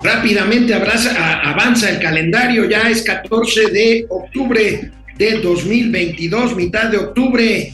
Rápidamente avanza el calendario, ya es 14 de octubre de 2022, mitad de octubre.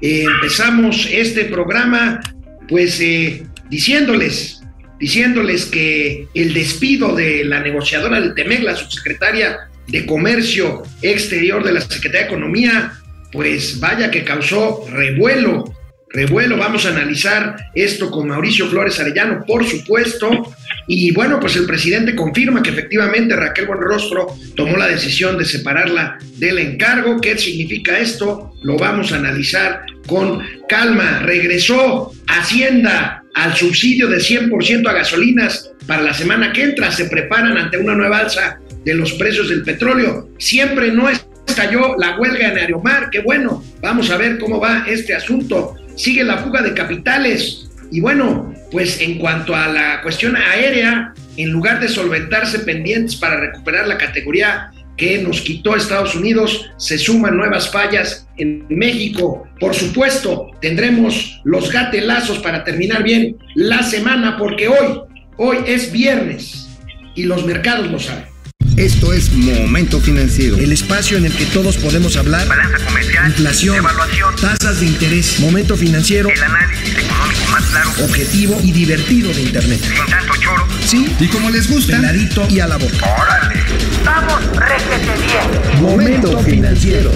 Eh, empezamos este programa pues eh, diciéndoles, diciéndoles que el despido de la negociadora del TEMEC, la subsecretaria de Comercio Exterior de la Secretaría de Economía, pues vaya que causó revuelo revuelo. Vamos a analizar esto con Mauricio Flores Arellano, por supuesto. Y bueno, pues el presidente confirma que efectivamente Raquel Buenrostro tomó la decisión de separarla del encargo. ¿Qué significa esto? Lo vamos a analizar con calma. Regresó Hacienda al subsidio de 100% a gasolinas para la semana que entra. Se preparan ante una nueva alza de los precios del petróleo. Siempre no estalló la huelga en Aeromar. Qué bueno. Vamos a ver cómo va este asunto sigue la fuga de capitales. Y bueno, pues en cuanto a la cuestión aérea, en lugar de solventarse pendientes para recuperar la categoría que nos quitó Estados Unidos, se suman nuevas fallas en México. Por supuesto, tendremos los gatelazos para terminar bien la semana, porque hoy, hoy es viernes y los mercados lo saben. Esto es Momento Financiero. El espacio en el que todos podemos hablar. Balanza comercial. Inflación. Evaluación. Tasas de interés. Momento Financiero. El análisis económico más claro. Objetivo y divertido de Internet. Sin tanto choro. Sí. Y como les gusta. Peladito y a la boca. Órale. Vamos, réjete bien. Momento Financiero.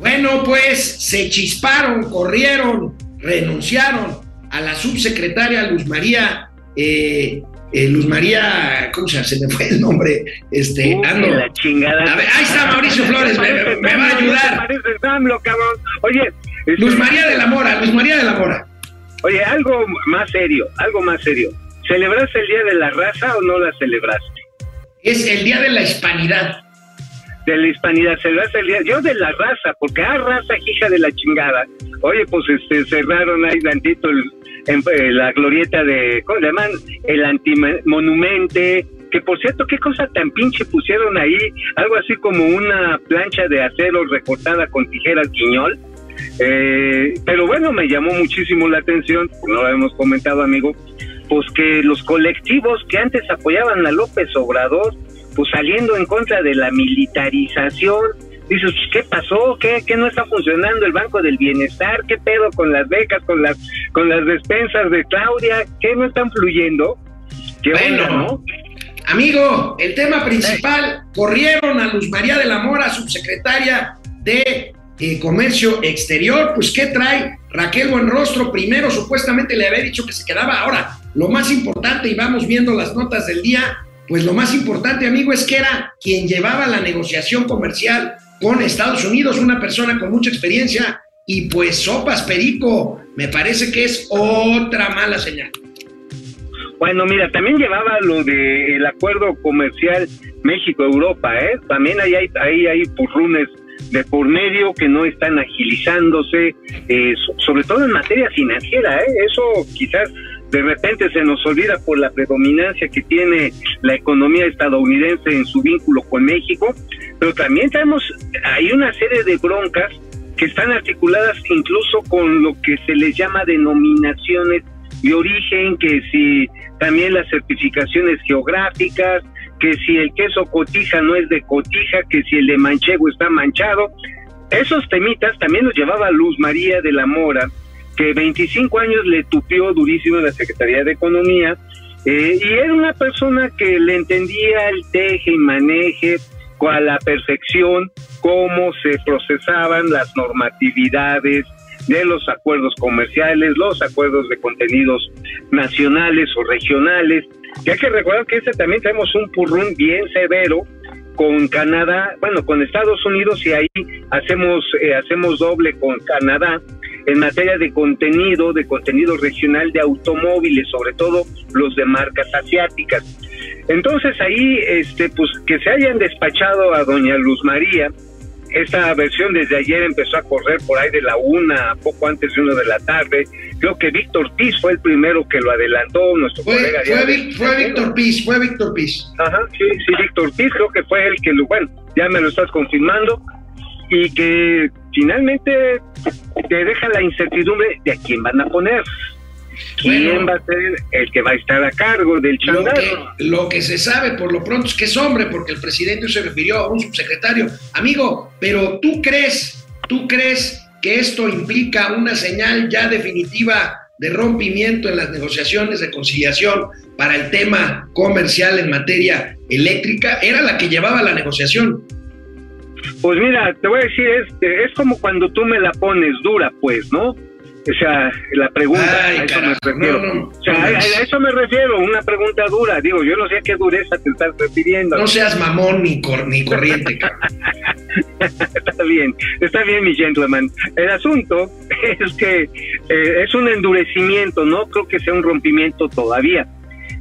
Bueno, pues se chisparon, corrieron, renunciaron a la subsecretaria Luz María eh, eh, Luz María, ¿cómo se llama? Se me fue el nombre. Este, ando. La chingada. A ver, ahí está Mauricio Flores, me, va a ayudar. Oye, Luz María de la Mora, Luz María de la Mora. Oye, algo más serio, algo más serio. ¿Celebraste el Día de la Raza o no la celebraste? Es el Día de la Hispanidad. De la Hispanidad, celebraste el Día. Yo de la raza, porque ah, raza, hija de la chingada. Oye, pues este, cerraron ahí tantito el, en eh, la glorieta de, ¿cómo se llaman? El antimonumente, que por cierto, qué cosa tan pinche pusieron ahí, algo así como una plancha de acero recortada con tijeras guiñol. Eh, pero bueno, me llamó muchísimo la atención, no lo hemos comentado, amigo, pues que los colectivos que antes apoyaban a López Obrador, pues saliendo en contra de la militarización, dices, ¿qué pasó? ¿Qué, ¿Qué no está funcionando el Banco del Bienestar? ¿Qué pedo con las becas, con las con las despensas de Claudia? ¿Qué no están fluyendo? ¿Qué bueno, Amigo, el tema principal, corrieron a Luz María de la Mora, subsecretaria de eh, Comercio Exterior, pues ¿qué trae Raquel Buenrostro? Primero supuestamente le había dicho que se quedaba. Ahora, lo más importante, y vamos viendo las notas del día, pues lo más importante, amigo, es que era quien llevaba la negociación comercial con Estados Unidos, una persona con mucha experiencia, y pues sopas perico, me parece que es otra mala señal. Bueno, mira, también llevaba lo del acuerdo comercial México-Europa, ¿eh? También ahí hay, ahí hay purrunes de por medio que no están agilizándose, eh, sobre todo en materia financiera, ¿eh? Eso quizás de repente se nos olvida por la predominancia que tiene la economía estadounidense en su vínculo con México, pero también tenemos, hay una serie de broncas que están articuladas incluso con lo que se les llama denominaciones de origen, que si también las certificaciones geográficas, que si el queso cotija no es de cotija, que si el de manchego está manchado. Esos temitas también los llevaba Luz María de la Mora, que 25 años le tupió durísimo en la Secretaría de Economía, eh, y era una persona que le entendía el teje y maneje a la perfección cómo se procesaban las normatividades de los acuerdos comerciales, los acuerdos de contenidos nacionales o regionales. Y hay que recordar que este también tenemos un purrún bien severo con Canadá, bueno, con Estados Unidos y ahí hacemos eh, hacemos doble con Canadá en materia de contenido, de contenido regional de automóviles, sobre todo los de marcas asiáticas. Entonces ahí, este, pues que se hayan despachado a doña Luz María, esta versión desde ayer empezó a correr por ahí de la una, poco antes de una de la tarde. Creo que Víctor Piz fue el primero que lo adelantó, nuestro colega. Fue, fue Víctor Piz, fue Víctor Piz. Ajá, sí, sí, Víctor Piz creo que fue el que lo, bueno, ya me lo estás confirmando, y que finalmente te deja la incertidumbre de a quién van a poner. quién Bueno. va a ser el que va a estar a cargo del Lo changarro. que, lo que se sabe por lo pronto es que es hombre, porque el presidente se refirió a un subsecretario. Amigo, pero tú crees, tú crees que esto implica una señal ya definitiva de rompimiento en las negociaciones de conciliación para el tema comercial en materia eléctrica. Era la que llevaba la negociación. Pues mira, te voy a decir, es, es como cuando tú me la pones dura, pues, ¿no? O sea, la pregunta, Ay, a eso carajo, me refiero. no, no, o sea, a, a eso me refiero, una pregunta dura. Digo, yo no sé a qué dureza te estás refiriendo. No seas mamón ni, cor- ni corriente. Está bien, está bien, mi gentleman. El asunto es que eh, es un endurecimiento, no creo que sea un rompimiento todavía.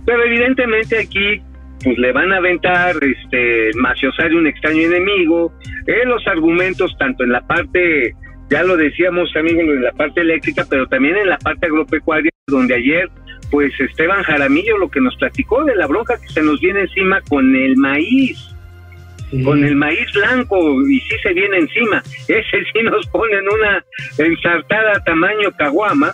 Pero evidentemente aquí pues le van a aventar este maciosar un extraño enemigo, eh, los argumentos tanto en la parte, ya lo decíamos amigos, en la parte eléctrica, pero también en la parte agropecuaria, donde ayer pues Esteban Jaramillo lo que nos platicó de la bronca que se nos viene encima con el maíz. Con el maíz blanco y sí se viene encima. Ese sí nos ponen una ensartada tamaño caguama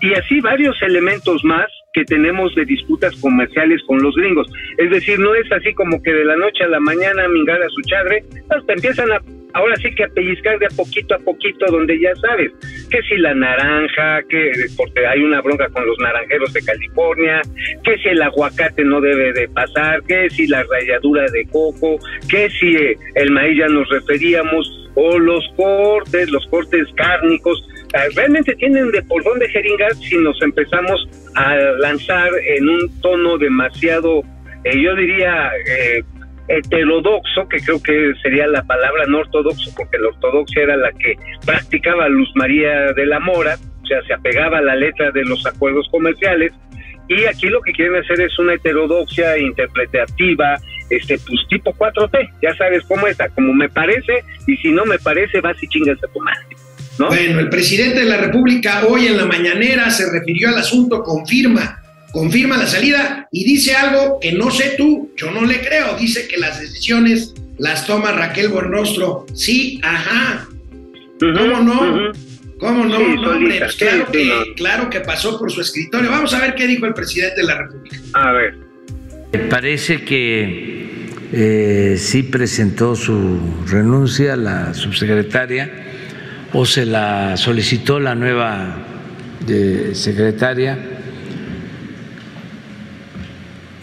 y así varios elementos más que tenemos de disputas comerciales con los gringos. Es decir, no es así como que de la noche a la mañana mingar a su chadre, hasta empiezan a, ahora sí que a pellizcar de a poquito a poquito donde ya sabes, que si la naranja, que porque hay una bronca con los naranjeros de California, que si el aguacate no debe de pasar, que si la ralladura de coco, que si eh, el maíz ya nos referíamos, o los cortes, los cortes cárnicos, realmente tienen de por dónde jeringar si nos empezamos a lanzar en un tono demasiado, eh, yo diría, eh, heterodoxo, que creo que sería la palabra no ortodoxo, porque la ortodoxia era la que practicaba Luz María de la Mora, o sea, se apegaba a la letra de los acuerdos comerciales, y aquí lo que quieren hacer es una heterodoxia interpretativa, este, pues tipo 4T, ya sabes cómo está, como me parece, y si no me parece, vas y chingas a tu madre, ¿no? Bueno, el presidente de la República hoy en la mañanera se refirió al asunto, confirma, confirma la salida y dice algo que no sé tú, yo no le creo. Dice que las decisiones las toma Raquel Buenrostro. Sí, ajá. ¿Cómo no? ¿Cómo no? Sí, No, hombre, solita, pues claro, sí, que, sí, no. claro que pasó por su escritorio. Vamos a ver qué dijo el presidente de la República. A ver. Parece que eh, sí presentó su renuncia la subsecretaria o se la solicitó la nueva secretaria.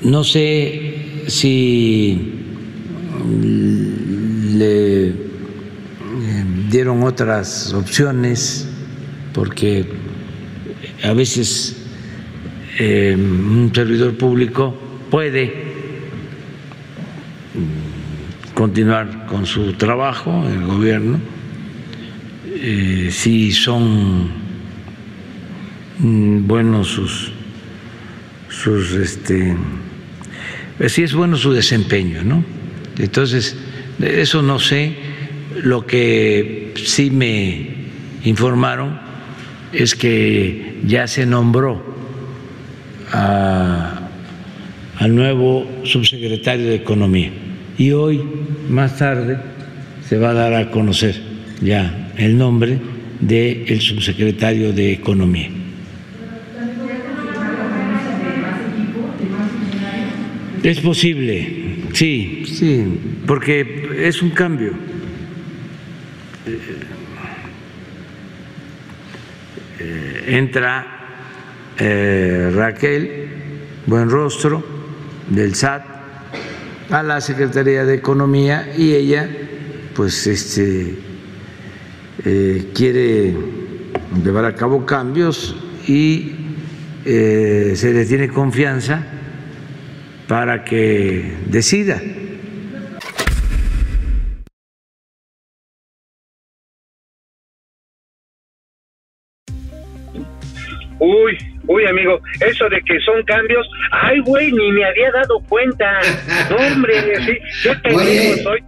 No sé si mm, le eh, dieron otras opciones porque a veces eh, un servidor público puede mm, continuar con su trabajo en el gobierno eh, si son mm, buenos sus sus este si es bueno su desempeño no entonces eso no sé lo que sí me informaron es que ya se nombró al nuevo subsecretario de Economía. Y hoy, más tarde, se va a dar a conocer ya el nombre del subsecretario de Economía. Es posible, sí, sí, porque es un cambio. Eh, entra eh, Raquel Buenrostro del SAT a la Secretaría de Economía y ella pues este eh, quiere llevar a cabo cambios y eh, se le tiene confianza para que decida. Uy, uy, amigo, eso de que son cambios, ay, güey, ni me había dado cuenta. No, hombre, sí, pendejo Oye. soy.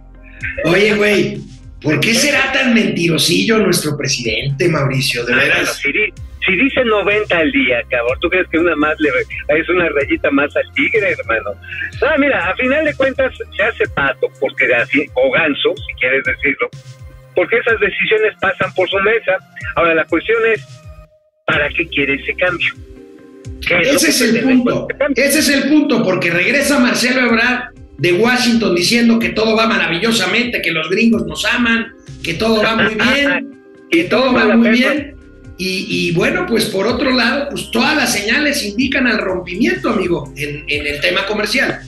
Oye, güey, ¿por qué será tan mentirosillo nuestro presidente, Mauricio? De Ah, veras. si, si dice 90 al día, cabrón, ¿tú crees que una más le es una rayita más al tigre, hermano? Ah, mira, a final de cuentas se hace pato, porque así, o ganso, si quieres decirlo, porque esas decisiones pasan por su mesa. Ahora, la cuestión es, ¿para qué quiere ese cambio? ¿Qué lo Ese que es el punto. Ese es el punto, porque regresa Marcelo Ebrard de Washington diciendo que todo va maravillosamente, que los gringos nos aman, que todo va muy bien, que todo va muy bien. Y, y bueno, pues por otro lado, pues todas las señales indican al rompimiento, amigo, en, en el tema comercial.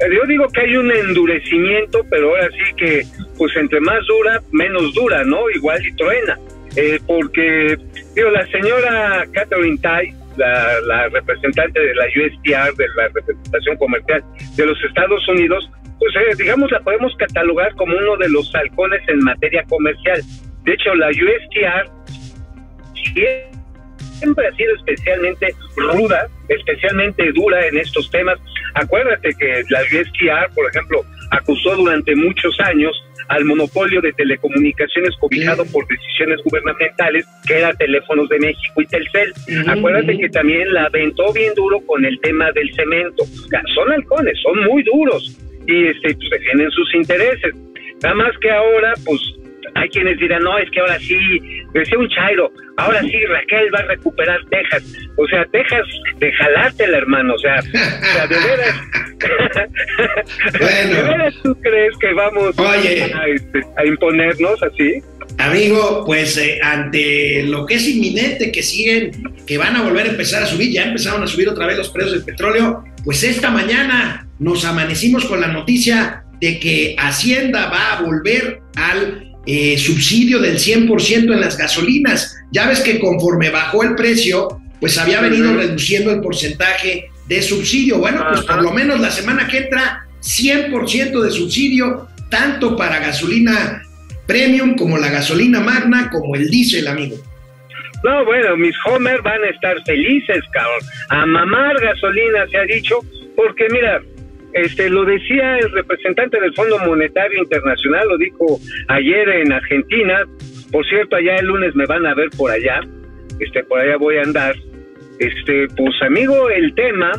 Eh, Yo digo que hay un endurecimiento, pero ahora sí que, pues entre más dura, menos dura, ¿no? Igual y truena. Eh, porque, digo, la señora Catherine Tai, la, la representante de la USTR, de la representación comercial de los Estados Unidos, pues eh, digamos la podemos catalogar como uno de los halcones en materia comercial. De hecho, la USTR siempre ha sido especialmente ruda, especialmente dura en estos temas. Acuérdate que la USTR, por ejemplo, acusó durante muchos años al monopolio de telecomunicaciones cobijado por decisiones gubernamentales, que era Teléfonos de México y Telcel. Acuérdate que también la aventó bien duro con el tema del cemento. O sea, son halcones, son muy duros y este, pues, defienden sus intereses. Nada más que ahora, pues, hay quienes dirán, no, es que ahora sí, decía un chairo, ahora sí Raquel va a recuperar Texas. O sea, Texas, de jalártela, hermano. O sea, o sea de veras. Bueno. ¿De veras tú crees que vamos Oye. a, este, a imponernos así? Amigo, pues eh, ante lo que es inminente, que siguen, que van a volver a empezar a subir, ya empezaron a subir otra vez los precios del petróleo, pues esta mañana nos amanecimos con la noticia de que Hacienda va a volver al eh, subsidio del 100% en las gasolinas. Ya ves que conforme bajó el precio, pues había venido reduciendo el porcentaje de subsidio. Bueno, pues por lo menos la semana que entra, 100% de subsidio, tanto para gasolina premium como la gasolina magna como el diésel, amigo. No, bueno, mis Homer van a estar felices, cabrón. A mamar gasolina, se ha dicho, porque mira, este lo decía el representante del Fondo Monetario Internacional, lo dijo ayer en Argentina. Por cierto, allá el lunes me van a ver por allá. Este, por allá voy a andar. Este, pues amigo, el tema,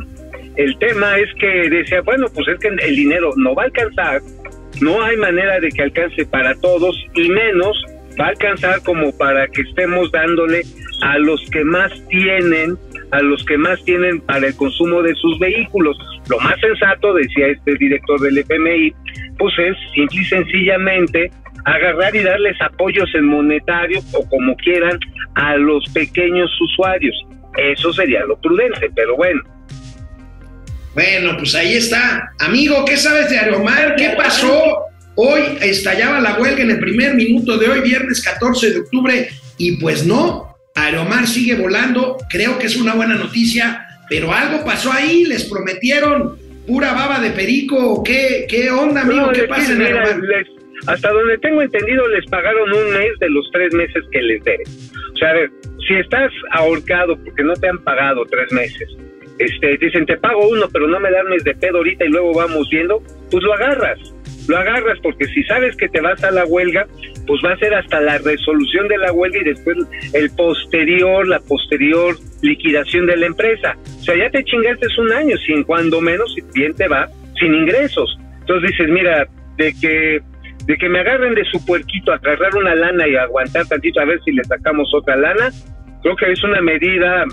el tema es que decía, bueno, pues es que el dinero no va a alcanzar, no hay manera de que alcance para todos y menos va a alcanzar como para que estemos dándole a los que más tienen, a los que más tienen para el consumo de sus vehículos. Lo más sensato, decía este director del FMI, pues es simple y sencillamente agarrar y darles apoyos en monetario o como quieran a los pequeños usuarios. Eso sería lo prudente, pero bueno. Bueno, pues ahí está. Amigo, ¿qué sabes de Aeromar? ¿Qué pasó? Hoy estallaba la huelga en el primer minuto de hoy, viernes 14 de octubre, y pues no, Aeromar sigue volando. Creo que es una buena noticia, pero algo pasó ahí, les prometieron pura baba de perico. ¿Qué, qué onda, amigo? No, ¿Qué pasa en Aeromar? les- hasta donde tengo entendido, les pagaron un mes de los tres meses que les deben. O sea, a ver, si estás ahorcado porque no te han pagado tres meses, este, dicen, te pago uno, pero no me das de pedo ahorita y luego vamos viendo, pues lo agarras. Lo agarras porque si sabes que te vas a la huelga, pues va a ser hasta la resolución de la huelga y después el posterior, la posterior liquidación de la empresa. O sea, ya te chingaste un año, sin cuando menos, si bien te va, sin ingresos. Entonces dices, mira, de que de que me agarren de su puerquito, agarrar una lana y aguantar tantito a ver si le sacamos otra lana, creo que es una medida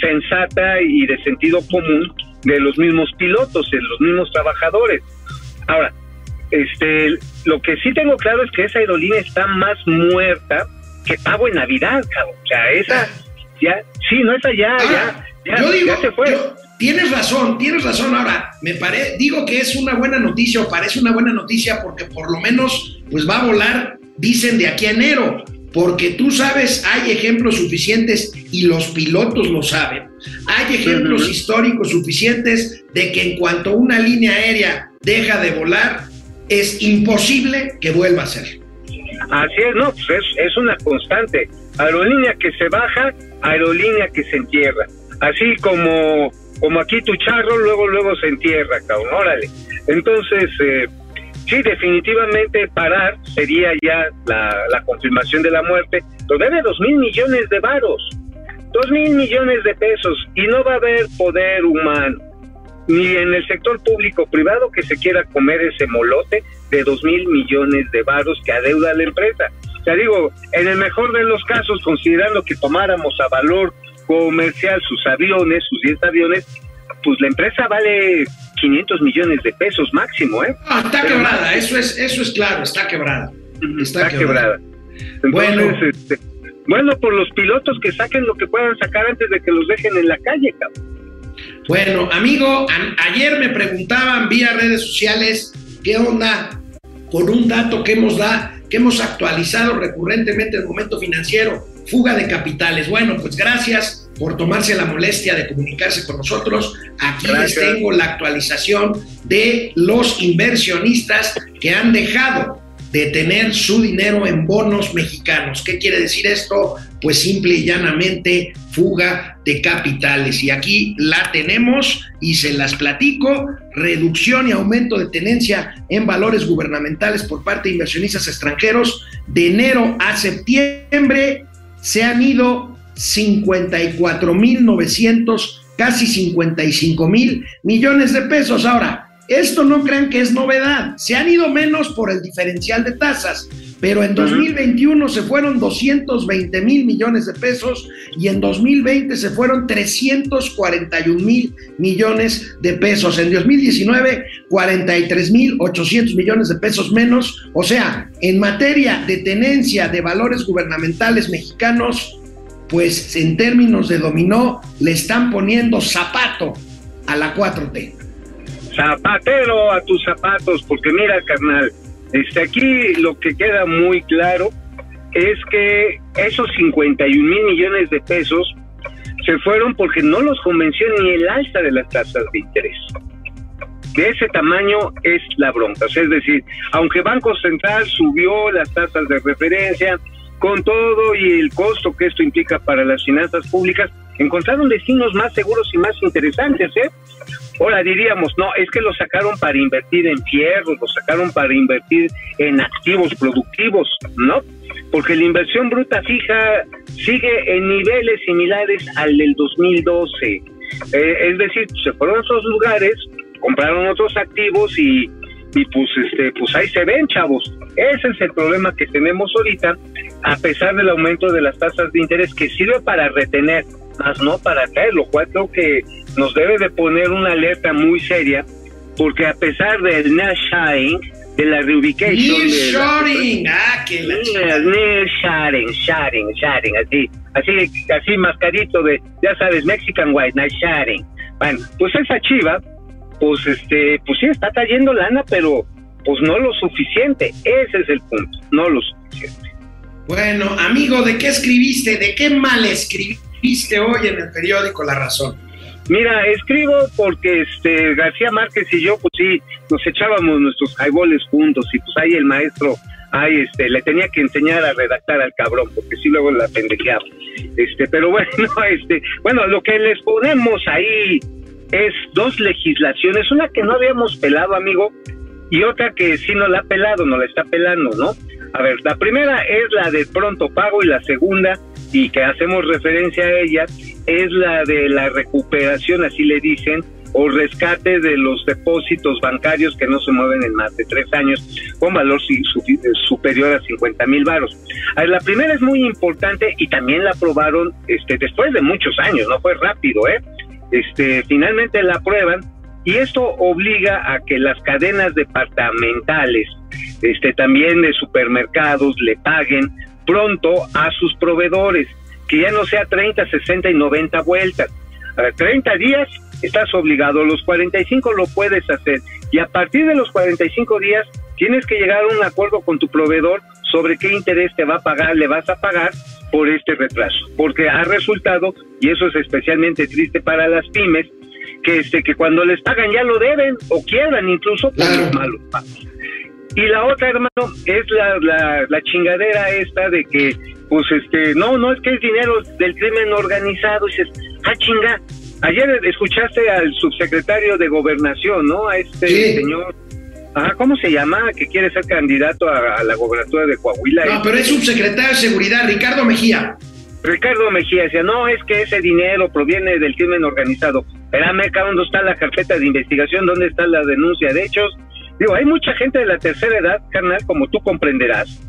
sensata y de sentido común de los mismos pilotos, de los mismos trabajadores. Ahora, este, lo que sí tengo claro es que esa aerolínea está más muerta que pavo en Navidad, cabrón. O sea, esa, ya, sí, no, esa ya, Ahora, ya, ya, yo digo, ya se fue. yo- tienes razón, tienes razón. Ahora, me pare, digo que es una buena noticia o parece una buena noticia porque por lo menos pues va a volar, dicen de aquí a enero. Porque tú sabes, hay ejemplos suficientes y los pilotos lo saben. Hay ejemplos históricos suficientes de que en cuanto una línea aérea deja de volar, es imposible que vuelva a ser. Así es, no, pues es, una constante. Aerolínea que se baja, aerolínea que se entierra. Así como, como aquí tu charro, luego, luego se entierra, cabrón, órale. Entonces, eh, sí, definitivamente parar sería ya la, confirmación de la muerte, pero debe dos mil millones de varos, dos mil millones de pesos, y no va a haber poder humano ni en el sector público privado que se quiera comer ese molote de dos mil millones de varos que adeuda la empresa. O sea, digo, en el mejor de los casos, considerando que tomáramos a valor comercial, sus aviones, sus 10 aviones, pues la empresa vale 500 millones de pesos máximo, ¿eh? Ah, está Pero- quebrada, eso es, eso es claro, está quebrada. Está, Está quebrada. Entonces, Bueno. este, bueno, por los pilotos que saquen lo que puedan sacar antes de que los dejen en la calle, cabrón. Bueno, amigo, ayer me preguntaban vía redes sociales qué onda con un dato que hemos da, que hemos actualizado recurrentemente en el momento financiero, fuga de capitales. Bueno, pues gracias por tomarse la molestia de comunicarse con nosotros. Aquí les tengo la actualización de los inversionistas que han dejado de tener su dinero en bonos mexicanos. ¿Qué quiere decir esto? Pues simple y llanamente fuga de capitales. Y aquí la tenemos y se las platico. Reducción y aumento de tenencia en valores gubernamentales por parte de inversionistas extranjeros. De enero a septiembre se han ido 54.900, casi 55 mil millones de pesos. Ahora, esto no crean que es novedad. Se han ido menos por el diferencial de tasas, pero en 2021 se fueron 220 mil millones de pesos y en 2020 se fueron 341 mil millones de pesos. En 2019, 43 mil 800 millones de pesos menos. O sea, en materia de tenencia de valores gubernamentales mexicanos, pues en términos de dominó, le están poniendo zapato a la 4T. Zapatero a tus zapatos, porque mira, carnal, este, aquí lo que queda muy claro es que esos 51 mil millones de pesos se fueron porque no los convenció ni el alza de las tasas de interés. De ese tamaño es la bronca. Es decir, aunque Banco Central subió las tasas de referencia, con todo y el costo que esto implica para las finanzas públicas, encontraron destinos más seguros y más interesantes, ¿eh? Ahora diríamos, no, es que lo sacaron para invertir en fierro, lo sacaron para invertir en activos productivos, ¿no? Porque la inversión bruta fija sigue en niveles similares al del 2012. Eh, es decir, se fueron a esos lugares, compraron otros activos y, y pues este pues ahí se ven, chavos. Ese es el problema que tenemos ahorita, a pesar del aumento de las tasas de interés que sirve para retener, más no para caer, lo cual creo que nos debe de poner una alerta muy seria, porque a pesar del nearshoring, de la reubication de la- Nearshoring, ah, que la Near- nearshoring, sharing, sharing, así, así, así mascarito de, ya sabes, Mexican White, nearshoring. Bueno, pues esa chiva, pues este, pues sí está trayendo lana, pero pues no lo suficiente, ese es el punto, no lo suficiente. Bueno, amigo, ¿de qué escribiste? ¿De qué mal escribiste hoy en el periódico La Razón? Mira, escribo porque este García Márquez y yo, pues sí, nos echábamos nuestros highballs juntos y pues ahí el maestro, ahí este, le tenía que enseñar a redactar al cabrón, porque sí luego la pendejeaba. Este, pero bueno, este, bueno, lo que les ponemos ahí es dos legislaciones, una que no habíamos pelado, amigo, y otra que sí no la ha pelado, no la está pelando, ¿no? A ver, la primera es la de pronto pago y la segunda, y que hacemos referencia a ella, es la de la recuperación, así le dicen, o rescate de los depósitos bancarios que no se mueven en más de tres años con valor superior a 50 mil varos. La primera es muy importante y también la aprobaron este, después de muchos años, no fue rápido, ¿eh? Este, finalmente la aprueban y esto obliga a que las cadenas departamentales, este, también de supermercados, le paguen pronto a sus proveedores, que ya no sea 30, 60 y 90 vueltas. A ver, 30 días estás obligado, los 45 lo puedes hacer y a partir de los 45 días tienes que llegar a un acuerdo con tu proveedor sobre qué interés te va a pagar, le vas a pagar por este retraso, porque ha resultado, y eso es especialmente triste para las pymes, que, este, que cuando les pagan ya lo deben o quiebran incluso por Claro. los malos pagos. Y la otra, hermano, es la, la, la chingadera esta de que, pues, este, no, no es que es dinero del crimen organizado. Y dices, ah, chinga. Ayer escuchaste al subsecretario de Gobernación, ¿no? A este Sí. señor. Ajá, ¿cómo se llama? Que quiere ser candidato a, a la gobernatura de Coahuila. No, pero es subsecretario de Seguridad, Ricardo Mejía. Ricardo Mejía decía, no, es que ese dinero proviene del crimen organizado. Espérame, acá ¿dónde está la carpeta de investigación? ¿Dónde está la denuncia de hechos? Digo, hay mucha gente de la tercera edad, carnal, como tú comprenderás,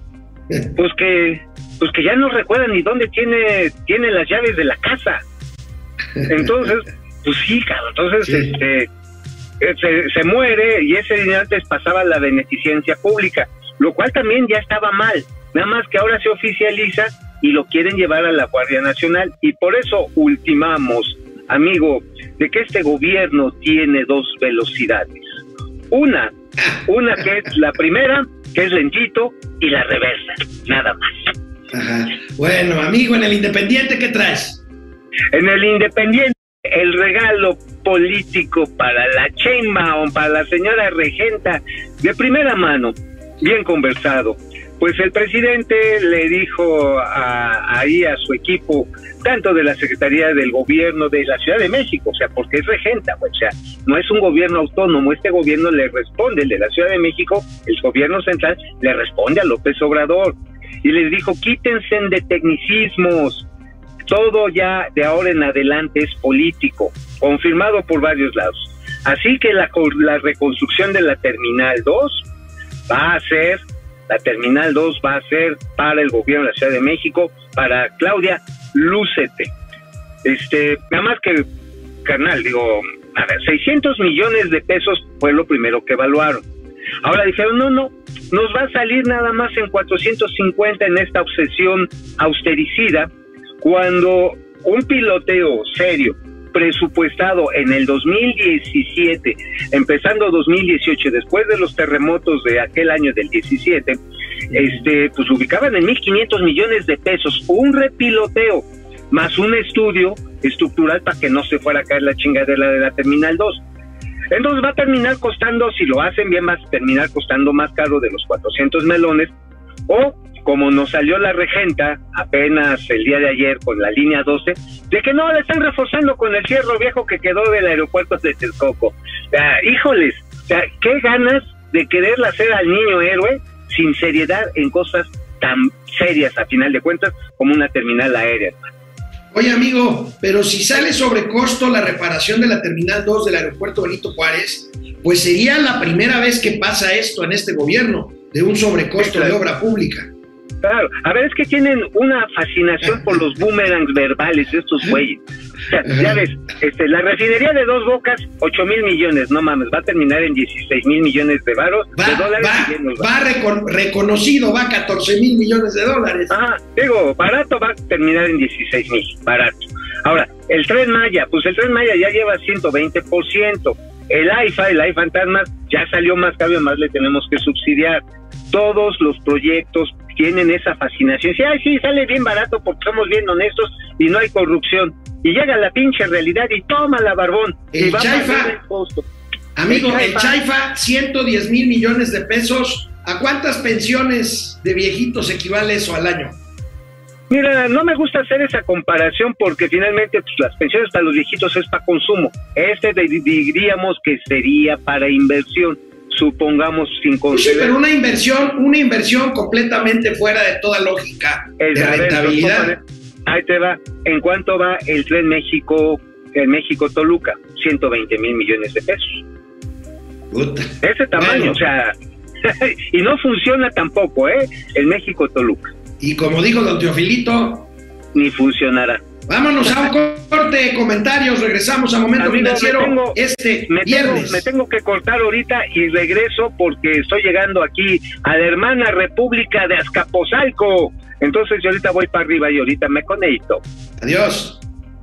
pues que pues que ya no recuerdan ni dónde tiene, tiene las llaves de la casa. Entonces, pues sí, cabrón. Entonces, Sí. este, eh, se, se muere y ese dinero antes pasaba a la beneficencia pública, lo cual también ya estaba mal. Nada más que ahora se oficializa y lo quieren llevar a la Guardia Nacional. Y por eso ultimamos, amigo, de que este gobierno tiene dos velocidades. Una, una que es la primera, que es lentito, y la reversa, nada más. Ajá. Bueno, amigo, en el Independiente, ¿qué traes? En el Independiente, el regalo político para la Sheinbaum, para la señora regenta, de primera mano, bien conversado. Pues el presidente le dijo a- ahí a su equipo, tanto de la Secretaría del Gobierno de la Ciudad de México, o sea, porque es regenta, pues, o sea, no es un gobierno autónomo, este gobierno le responde, el de la Ciudad de México, el gobierno central le responde a López Obrador. Y les dijo, quítense de tecnicismos, todo ya de ahora en adelante es político, confirmado por varios lados. Así que la, la reconstrucción de la Terminal 2 va a ser, la Terminal 2 va a ser para el gobierno de la Ciudad de México, para Claudia, lúcete. Este, nada más que, carnal, digo, a ver, 600 millones de pesos fue lo primero que evaluaron. Ahora dijeron, no, no, nos va a salir nada más en 450 en esta obsesión austericida, cuando un piloteo serio, presupuestado en el 2017, empezando 2018, después de los terremotos de aquel año del 17, este, pues ubicaban en 1.500 millones de pesos, un repiloteo, más un estudio estructural para que no se fuera a caer la chingadera de la Terminal 2. Entonces va a terminar costando, si lo hacen bien, va a terminar costando más caro de los 400 melones, o como nos salió la regenta apenas el día de ayer con la línea 12, de que no, la están reforzando con el cierro viejo que quedó del aeropuerto de Texcoco. O sea, híjoles, o sea, qué ganas de quererle hacer al niño héroe sin seriedad en cosas tan serias, a final de cuentas, como una terminal aérea. Oye, amigo, pero si sale sobre costo la reparación de la Terminal 2 del Aeropuerto Benito Juárez, pues sería la primera vez que pasa esto en este gobierno, de un sobrecosto de obra pública. Claro, a ver, es que tienen una fascinación por los boomerangs verbales estos güeyes. O sea, ya ves, este, la refinería de dos bocas, 8 mil millones, no mames, va a terminar en 16 mil millones de varos, Va, de dólares. va, va. recon- reconocido, va a 14 mil millones de dólares. Ajá, digo, barato va a terminar en 16 mil, barato. Ahora, el tren Maya, pues el tren Maya ya lleva 120%. El AIFA, el AIFA Fantasma, ya salió más caro más le tenemos que subsidiar. Todos los proyectos tienen esa fascinación. Sí, ay, sí, sale bien barato porque somos bien honestos y no hay corrupción. Y llega la pinche realidad y toma la barbón. El y va a Chaifa. pagar el costo. Amigo, el el Chaifa. Chaifa, 110 mil millones de pesos. ¿A cuántas pensiones de viejitos equivale eso al año? Mira, no me gusta hacer esa comparación porque finalmente pues, las pensiones para los viejitos es para consumo. Este diríamos que sería para inversión, supongamos sin Pues sí, pero una inversión, una inversión completamente fuera de toda lógica El- de rentabilidad. ahí te va. ¿En cuánto va el tren México, el México Toluca? 120 mil millones de pesos. Puta. Ese tamaño, Bueno. o sea, y no funciona tampoco, ¿eh? El México Toluca, Y como dijo don Teofilito, ni funcionará. vámonos a un corte de comentarios, regresamos a Momento Amigo, me Financiero tengo- este Me tengo, viernes. me tengo que cortar ahorita y regreso porque estoy llegando aquí a la hermana República de Azcapotzalco. Entonces yo ahorita voy para arriba y ahorita me conecto. Adiós.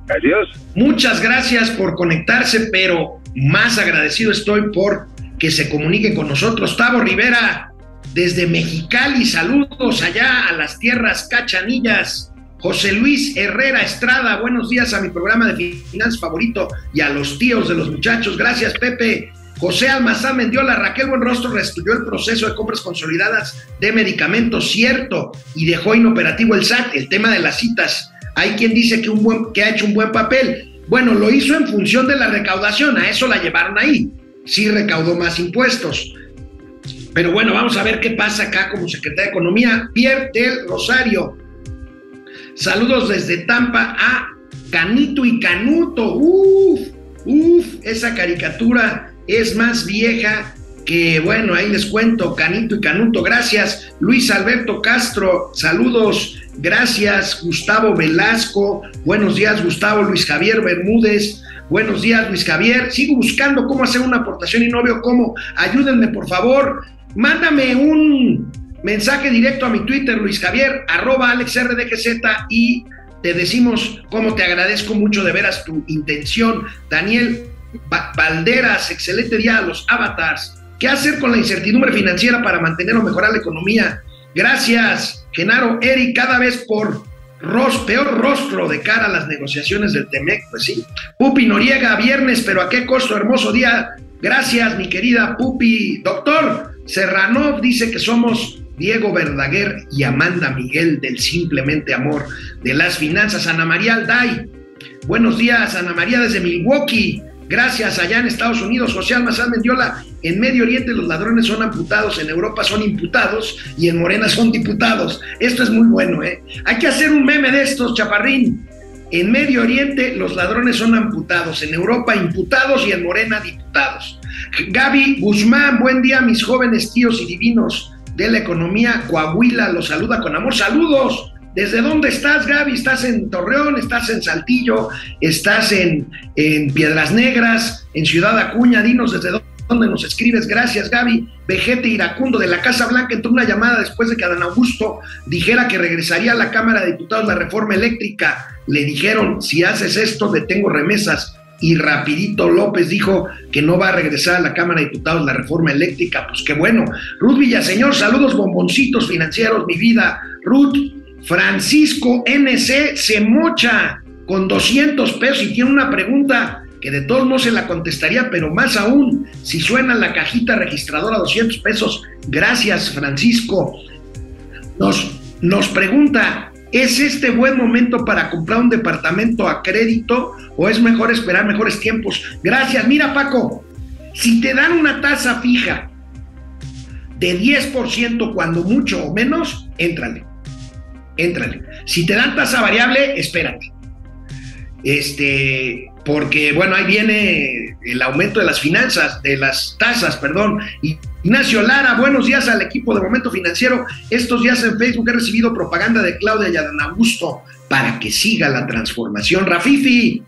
Adiós. Muchas gracias por conectarse, pero más agradecido estoy por que se comunique con nosotros. Tavo Rivera, desde Mexicali, saludos allá a las tierras cachanillas. José Luis Herrera Estrada, buenos días a mi programa de finanzas favorito y a los tíos de los muchachos. Gracias, Pepe. José Almazán Mendiola, Raquel Buenrostro reestudió el proceso de compras consolidadas de medicamentos, cierto, y dejó inoperativo el SAT, el tema de las citas. Hay quien dice que, un que ha hecho un buen papel. Bueno, lo hizo en función de la recaudación, a eso la llevaron ahí. Sí recaudó más impuestos. Pero bueno, vamos a ver qué pasa acá como secretario de Economía. Pierre del Rosario. Saludos desde Tampa a Canito y Canuto. Uf, uf, esa caricatura es más vieja que, bueno, ahí les cuento, Canito y Canuto, gracias. Luis Alberto Castro, saludos. Gracias, Gustavo Velasco. Buenos días, Gustavo Luis Javier Bermúdez. Buenos días, Luis Javier. Sigo buscando cómo hacer una aportación y no veo cómo. Ayúdenme, por favor. Mándame un mensaje directo a mi Twitter, Luis Javier, arroba AlexRDGZ y te decimos cómo te agradezco mucho de veras tu intención. Daniel Valderas, excelente día a los avatars. ¿Qué hacer con la incertidumbre financiera para mantener o mejorar la economía? Gracias, Genaro Eri, cada vez por peor rostro de cara a las negociaciones del TEMEC, pues sí. Pupi Noriega, viernes, pero a qué costo, hermoso día. Gracias, mi querida Pupi. Doctor Serrano dice que somos Diego Verdaguer y Amanda Miguel del Simplemente Amor de las Finanzas. Ana María Alday. Buenos días, Ana María desde Milwaukee. Gracias allá en Estados Unidos. José Almazán Mendiola, en Medio Oriente los ladrones son amputados, en Europa son imputados y en Morena son diputados. Esto es muy bueno, ¿eh? Hay que hacer un meme de estos, chaparrín. En Medio Oriente los ladrones son amputados, en Europa imputados y en Morena diputados. Gaby Guzmán, buen día mis jóvenes tíos y divinos de la economía. Coahuila los saluda con amor. Saludos. ¿Desde dónde estás, Gaby? ¿Estás en Torreón? ¿Estás en Saltillo? ¿Estás en, en Piedras Negras? ¿En Ciudad Acuña? Dinos desde dónde nos escribes. Gracias, Gaby. Vejete Iracundo de la Casa Blanca entró una llamada después de que Adán Augusto dijera que regresaría a la Cámara de Diputados la reforma eléctrica. Le dijeron, si haces esto, detengo remesas. Y rapidito López dijo que no va a regresar a la Cámara de Diputados la reforma eléctrica. Pues qué bueno. Ruth Villaseñor, saludos bomboncitos financieros, mi vida. Ruth, Francisco NC se mocha con 200 pesos y tiene una pregunta que de todos no se la contestaría, pero más aún, si suena la cajita registradora 200 pesos, gracias Francisco. Nos, nos pregunta, ¿es este buen momento para comprar un departamento a crédito o es mejor esperar mejores tiempos? Gracias, mira Paco, si te dan una tasa fija de 10% cuando mucho o menos, éntrale éntrale. Si te dan tasa variable, espérate. Este, porque bueno, ahí viene el aumento de las finanzas, de las tasas, perdón. Ignacio Lara, buenos días al equipo de Momento Financiero. Estos días en Facebook he recibido propaganda de Claudia y Adán Augusto para que siga la transformación. Rafifi,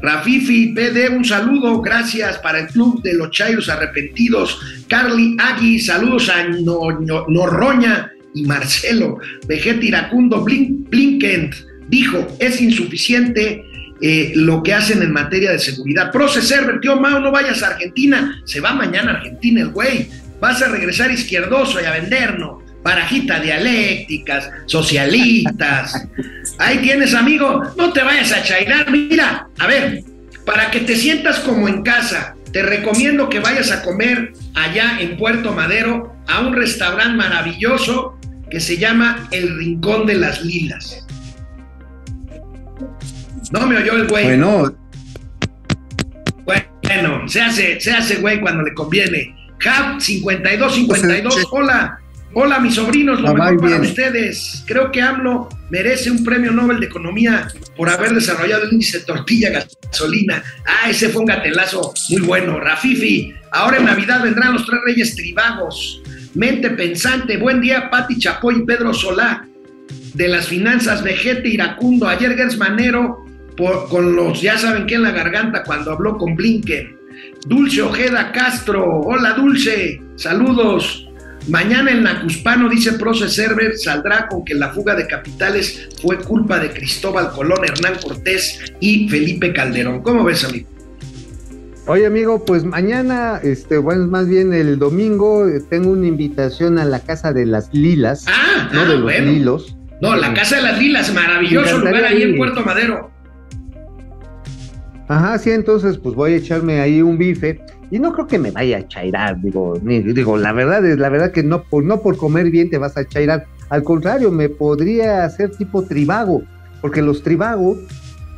Rafifi PD, un saludo, gracias para el Club de los Chayos Arrepentidos. Carly Agui, saludos a Norroña y Marcelo Vegeta Iracundo Blinken dijo, es insuficiente eh, lo que hacen en materia de seguridad. Proceser, tío Mao, no vayas a Argentina, se va mañana a Argentina el güey, vas a regresar izquierdoso y a vendernos, barajita dialécticas, socialistas. Ahí tienes, amigo, no te vayas a chairar, mira, a ver, para que te sientas como en casa, te recomiendo que vayas a comer allá en Puerto Madero a un restaurante maravilloso que se llama El Rincón de las Lilas. No me oyó el güey. Bueno. Bueno, se hace, se hace güey cuando le conviene. Hub 5252, hola. Hola, mis sobrinos, lo mejor para ustedes. Creo que AMLO merece un premio Nobel de Economía por haber desarrollado el índice tortilla gasolina. Ah, ese fue un gatelazo muy bueno. Rafifi, ahora en Navidad vendrán los tres reyes tribagos. Mente Pensante, buen día, Pati Chapoy y Pedro Solá, de las finanzas, Vegete Iracundo, ayer Gers Manero, con los ya saben qué en la garganta cuando habló con Blinken. Dulce Ojeda Castro, hola Dulce, saludos. Mañana el Nacuspano, dice Proce Server, saldrá con que la fuga de capitales fue culpa de Cristóbal Colón, Hernán Cortés y Felipe Calderón. ¿Cómo ves, amigo? Oye, amigo, pues mañana, este, bueno, más bien el domingo, eh, tengo una invitación a la Casa de las Lilas. Ah, no ah, de los bueno. lilos. No, la Casa de las Lilas, maravilloso lugar ahí en Puerto Madero. Ajá, sí, entonces pues voy a echarme ahí un bife y no creo que me vaya a chairar, digo, ni, digo, la verdad es, la verdad que no por, no por comer bien te vas a chairar, al contrario, me podría hacer tipo tribago, porque los tribagos,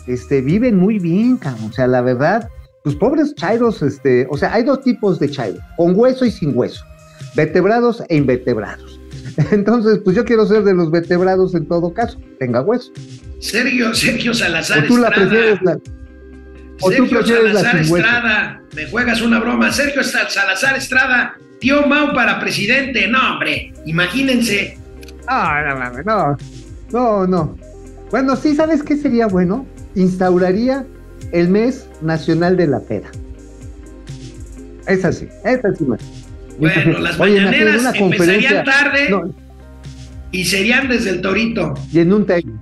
este, viven muy bien, cabrón, o sea, la verdad, los pobres chairos, este, o sea, hay dos tipos de chairo, con hueso y sin hueso, vertebrados e invertebrados. Entonces, pues yo quiero ser de los vertebrados en todo caso, tenga hueso. Sergio, Sergio Salazar O tú la prefieres la, o Sergio Salazar. Estrada, me juegas una broma. Sergio Salazar Estrada, tío Mau para presidente. No, hombre, imagínense. No, no, no, no. No, no. Bueno, sí, ¿sabes qué sería bueno? Instauraría el mes nacional de la pera. Es así, es así. man. Bueno, las Oye, mañaneras una empezarían tarde No, y serían desde el Torito. y en un table.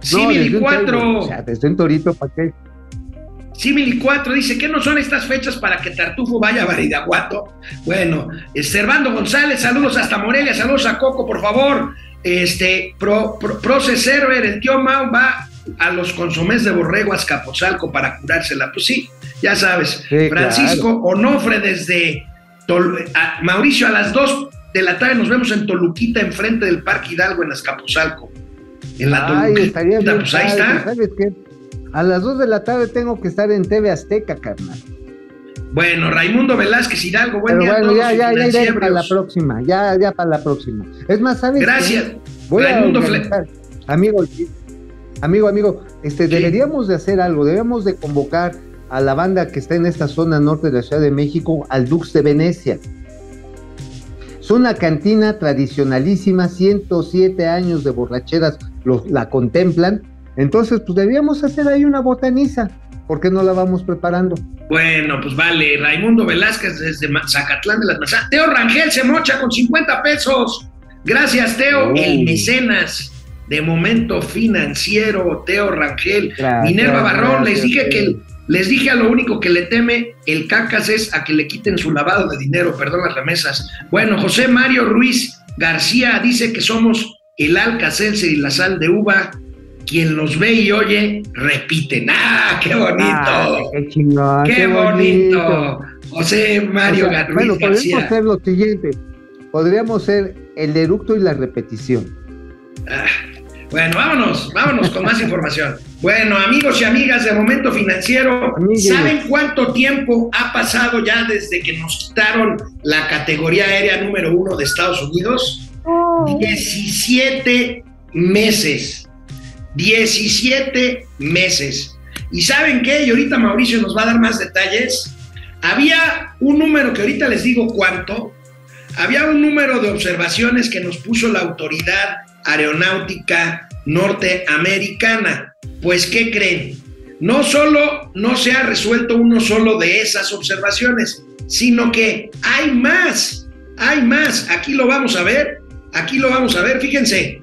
Símil y desde un table, cuatro. O sea, desde un torito, ¿para qué? Y cuatro dice que no son estas fechas para que Tartufo vaya a Baridaguato. Bueno, eh, Servando González, saludos hasta Morelia, saludos a Coco, por favor. Este, pro, pro, Proce Server, el tío Mau va a los consomés de borrego a Azcapotzalco para curársela. Pues sí, ya sabes. Sí, Francisco Onofre desde Tol- a- Mauricio, a las 2 de la tarde nos vemos en Toluquita, enfrente del Parque Hidalgo en Azcapotzalco. En la Ay, Toluquita, pues ahí está. ¿Sabes qué? A las 2 de la tarde tengo que estar en TV Azteca, carnal. Bueno, Raimundo Velázquez Hidalgo, buen Pero día a bueno, todos. ya, ya, ya para la próxima. Ya, ya para la próxima. Es más, ¿sabes? qué? Gracias. Voy Raimundo a. Amigo, amigo, amigo, este, deberíamos de hacer algo, debemos de convocar a la banda que está en esta zona norte de la Ciudad de México, al Dux de Venecia. Es una cantina tradicionalísima, 107 años de borracheras los, la contemplan. Entonces, pues deberíamos hacer ahí una botaniza. ¿Por qué no la vamos preparando? Bueno, pues vale. Raimundo Velázquez desde Zacatlán de las Manzanas. Teo Rangel se mocha con 50 pesos. Gracias, Teo. Oh. El mecenas de momento financiero, Teo Rangel. Gracias, Minerva Barrón, les dije Teo. que el- les dije a lo único que le teme el cacas es a que le quiten su lavado de dinero, perdón las remesas. Bueno, José Mario Ruiz García dice que somos el Alcacelser y la sal de uva. Quien los ve y oye, repiten. ¡Ah, qué bonito! Ah, qué chingón. ¡Qué, bonito! José Mario O sea, bueno, podríamos García. hacer lo siguiente. Podríamos ser el eructo y la repetición. Ah, Bueno, vámonos, vámonos con más información. Bueno, amigos y amigas de Momento Financiero, Amigues. ¿saben cuánto tiempo ha pasado ya desde que nos quitaron la categoría aérea número uno de Estados Unidos? 17 meses. 17 meses. ¿Y saben qué? Y ahorita Mauricio nos va a dar más detalles. Había un número que ahorita les digo cuánto. Había un número de observaciones que nos puso la autoridad aeronáutica norteamericana. Pues, ¿qué creen? No solo no se ha resuelto uno solo de esas observaciones, sino que hay más, hay más. Aquí lo vamos a ver, aquí lo vamos a ver, fíjense.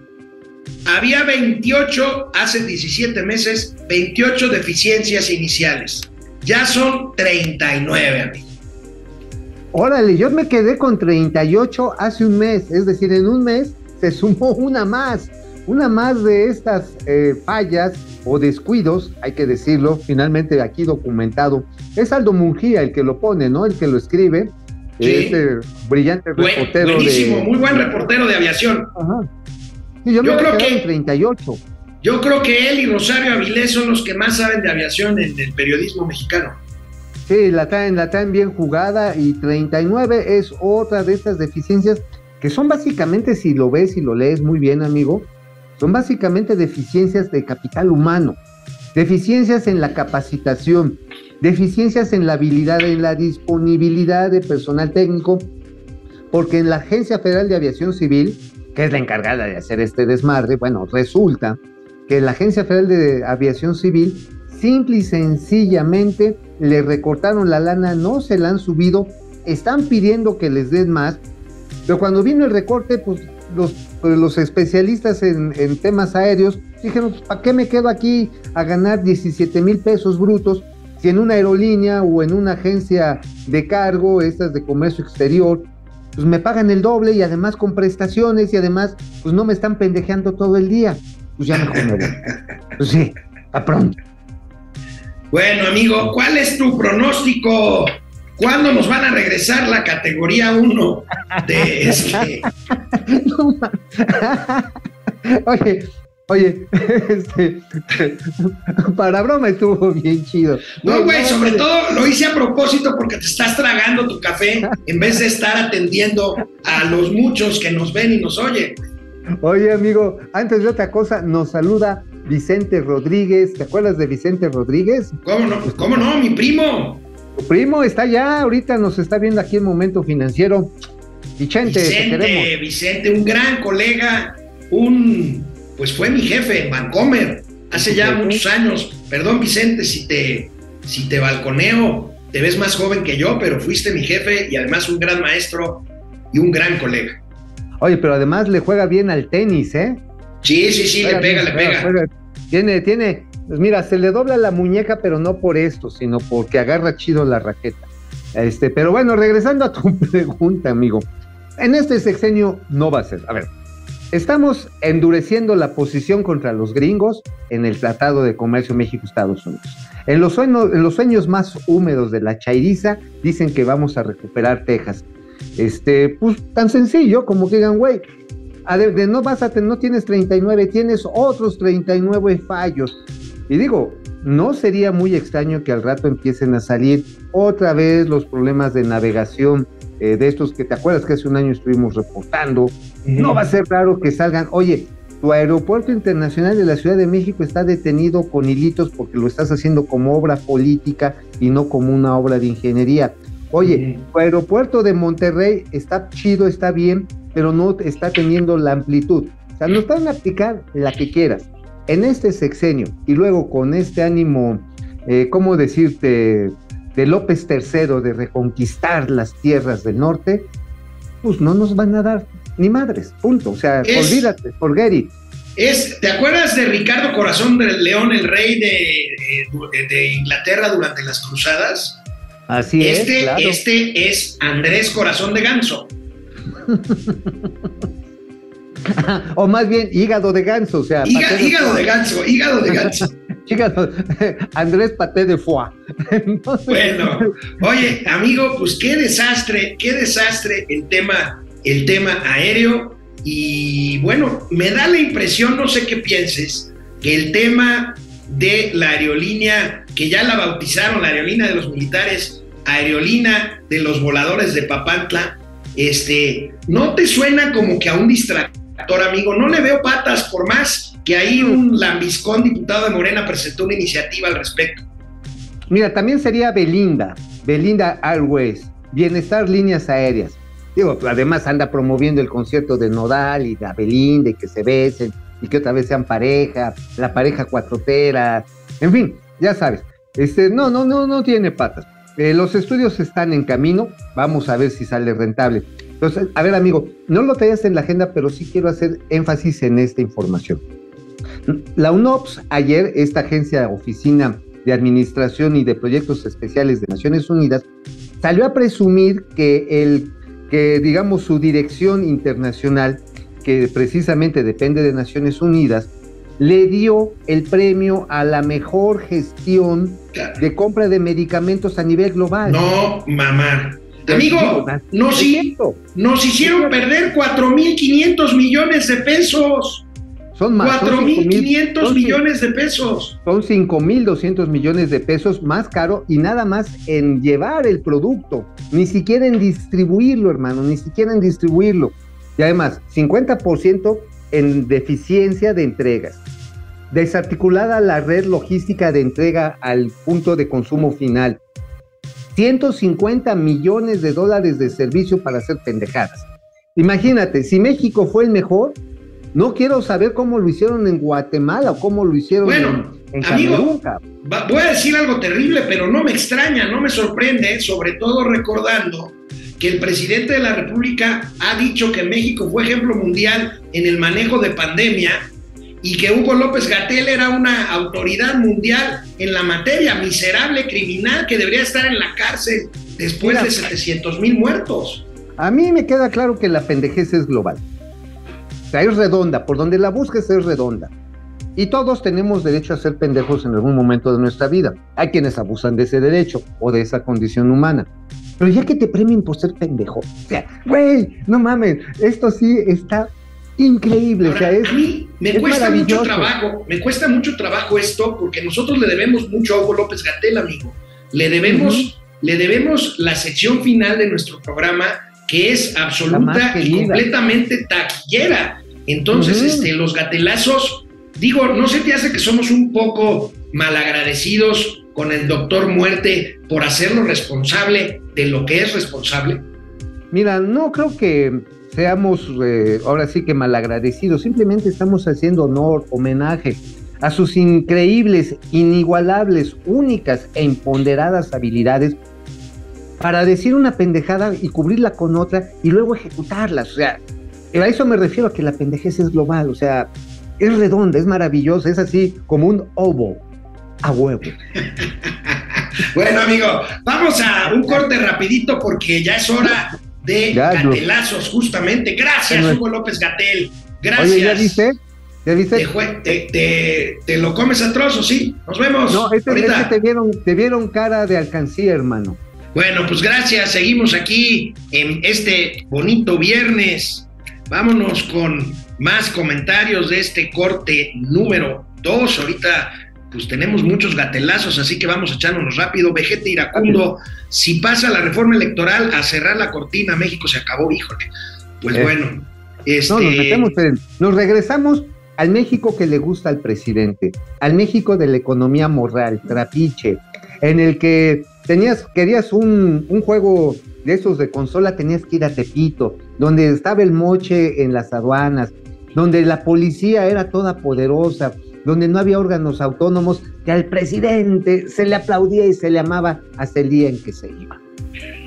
Había 28, hace 17 meses, 28 deficiencias iniciales. Ya son 39, amigos. Órale, yo me quedé con 38 hace un mes, es decir, en un mes se sumó una más, una más de estas eh, fallas o descuidos, hay que decirlo, finalmente aquí documentado. Es Aldo Mungía el que lo pone, ¿no? El que lo escribe, Sí. este brillante Buen- reportero buenísimo, de... muy buen reportero de aviación. Ajá. Yo, Yo me creo que- en 38. Yo creo que él y Rosario Avilés son los que más saben de aviación en el periodismo mexicano. Sí, la traen, la traen bien jugada y 39 es otra de estas deficiencias que son básicamente, si lo ves y lo lees muy bien, amigo, son básicamente deficiencias de capital humano, deficiencias en la capacitación, deficiencias en la habilidad, en la disponibilidad de personal técnico, porque en la Agencia Federal de Aviación Civil, que es la encargada de hacer este desmadre, bueno, resulta que la Agencia Federal de Aviación Civil simple y sencillamente le recortaron la lana, no se la han subido, están pidiendo que les den más, pero cuando vino el recorte, pues los, pues, los especialistas en, en temas aéreos dijeron, pues, ¿para qué me quedo aquí a ganar 17 mil pesos brutos si en una aerolínea o en una agencia de cargo, estas de comercio exterior, pues me pagan el doble y además con prestaciones y además pues no me están pendejeando todo el día? Pues ya mejor me voy. Pues sí, a pronto. Bueno, amigo, ¿cuál es tu pronóstico? ¿Cuándo nos van a regresar la categoría 1 de este? No oye, oye, este, para broma estuvo bien chido. No, güey, sobre todo lo hice a propósito porque te estás tragando tu café en vez de estar atendiendo a los muchos que nos ven y nos oyen. Oye, amigo, antes de otra cosa, nos saluda Vicente Rodríguez. ¿Te acuerdas de Vicente Rodríguez? ¿Cómo no? ¿Cómo no? Mi primo. Tu primo está ya, ahorita nos está viendo aquí en Momento Financiero. Vicente, te queremos. Vicente, Vicente, un gran colega, un, pues fue mi jefe en Vancomer hace ya muchos años. Perdón, Vicente, si te, si te balconeo, te ves más joven que yo, pero fuiste mi jefe y además un gran maestro y un gran colega. Oye, pero además le juega bien al tenis, ¿eh? Sí, sí, sí, le pega, le pega. Tiene, tiene, pues mira, se le dobla la muñeca, pero no por esto, sino porque agarra chido la raqueta. Este, pero bueno, regresando a tu pregunta, amigo. En este sexenio no va a ser. A ver, estamos endureciendo la posición contra los gringos en el Tratado de Comercio México-Estados Unidos. En los, sueños, más húmedos de la chairiza dicen que vamos a recuperar Texas. Este, pues tan sencillo como que digan, güey, no no tienes 39, tienes otros 39 fallos. Y digo, no sería muy extraño que al rato empiecen a salir otra vez los problemas de navegación eh, de estos que te acuerdas que hace un año estuvimos reportando. No va a ser raro que salgan, oye, tu aeropuerto internacional de la Ciudad de México está detenido con hilitos porque lo estás haciendo como obra política y no como una obra de ingeniería. Oye, tu aeropuerto de Monterrey está chido, está bien, pero no está teniendo la amplitud. O sea, nos van a aplicar la que quieras. En este sexenio y luego con este ánimo, eh, ¿cómo decirte? De López III de reconquistar las tierras del norte, pues no nos van a dar ni madres, punto. O sea, olvídate, forget. Es, ¿Te acuerdas de Ricardo Corazón de León, el rey de, de, Inglaterra durante las cruzadas? Así este, es. Claro. Este es Andrés Corazón de Ganso. o más bien hígado de ganso, o sea. hígado, de, ganso, hígado de ganso. Andrés Paté de Foie. Bueno, oye, amigo, pues qué desastre, qué desastre el tema, el tema aéreo. Y bueno, me da la impresión, no sé qué pienses, que el tema de la aerolínea, que ya la bautizaron, la aerolínea de los militares, aerolínea de los voladores de Papantla, este, ¿no te suena como que a un distractor, amigo? No le veo patas, por más que ahí un lambiscón diputado de Morena presentó una iniciativa al respecto. Mira, también sería Belinda, Belinda Airways, Bienestar Líneas Aéreas. Digo, además anda promoviendo el concierto de Nodal y de Belinda y que se besen y que otra vez sean pareja, la pareja cuatrotera, en fin, ya sabes. Este, no, no, no, no tiene patas. Eh, los estudios están en camino, vamos a ver si sale rentable. Entonces, a ver amigo, no lo traigas en la agenda, pero sí quiero hacer énfasis en esta información. La UNOPS ayer, esta agencia oficina de administración y de proyectos especiales de Naciones Unidas, salió a presumir que el que digamos su dirección internacional, que precisamente depende de Naciones Unidas, le dio el premio a la mejor gestión de compra de medicamentos a nivel global. No, mamá. Amigo, nos, nos hicieron perder 4.500 millones de pesos. Son más. 4.500 millones de pesos. Son 5.200 millones de pesos más caro y nada más en llevar el producto, ni siquiera en distribuirlo, hermano, ni siquiera en distribuirlo. Y además, 50% en deficiencia de entregas. Desarticulada la red logística de entrega al punto de consumo final. 150 millones de dólares de servicio para hacer pendejadas. Imagínate, si México fue el mejor, no quiero saber cómo lo hicieron en Guatemala o cómo lo hicieron bueno, en, amigo, voy a decir algo terrible, pero no me extraña, no me sorprende, sobre todo recordando que el presidente de la República ha dicho que México fue ejemplo mundial en el manejo de pandemia y que Hugo López Gatel era una autoridad mundial en la materia, miserable criminal que debería estar en la cárcel después de 700 mil muertos. A mí me queda claro que la pendejez es global. O sea, es redonda, por donde la busques es redonda. Y todos tenemos derecho a ser pendejos en algún momento de nuestra vida. Hay quienes abusan de ese derecho o de esa condición humana. Pero ya que te premien por ser pendejo, o sea, güey, no mames, esto sí está increíble. o sea, es, a mí me cuesta mucho trabajo, me cuesta mucho trabajo esto porque nosotros le debemos mucho a Hugo López Gatel, amigo. Le debemos, le debemos la sección final de nuestro programa que es absoluta y completamente taquillera. Entonces, este, los gatelazos, digo, no se te hace que somos un poco malagradecidos con el doctor Muerte por hacerlo responsable de lo que es responsable? Mira, no creo que seamos eh, ahora sí que malagradecidos, simplemente estamos haciendo honor, homenaje a sus increíbles, inigualables, únicas e imponderadas habilidades para decir una pendejada y cubrirla con otra y luego ejecutarlas. O sea, a eso me refiero a que la pendejez es global, o sea, es redonda, es maravillosa, es así como un ovo a huevo. bueno, amigo, vamos a un corte rapidito porque ya es hora de Ya, gatelazos, justamente. Gracias, Bueno. Hugo López Gatel. Gracias. Oye, ¿ya viste? ¿Ya viste? Te, te- te- te lo comes a trozos, sí. Nos vemos. No, este, ahorita. este te, vieron, te vieron cara de alcancía, hermano. Bueno, pues gracias. Seguimos aquí en este bonito viernes. Vámonos con más comentarios de este corte número 2. Ahorita pues tenemos muchos gatelazos, así que vamos a echárnoslos rápido. Vegete Iracundo, si pasa la reforma electoral a cerrar la cortina, México se acabó, híjole. Pues Eh. bueno, este, No, nos metemos Nos regresamos al México que le gusta al presidente, al México de la economía moral, trapiche, en el que tenías, querías un, un juego de esos de consola, tenías que ir a Tepito, donde estaba el moche en las aduanas, donde la policía era toda poderosa, donde no había órganos autónomos, que al presidente se le aplaudía y se le amaba hasta el día en que se iba.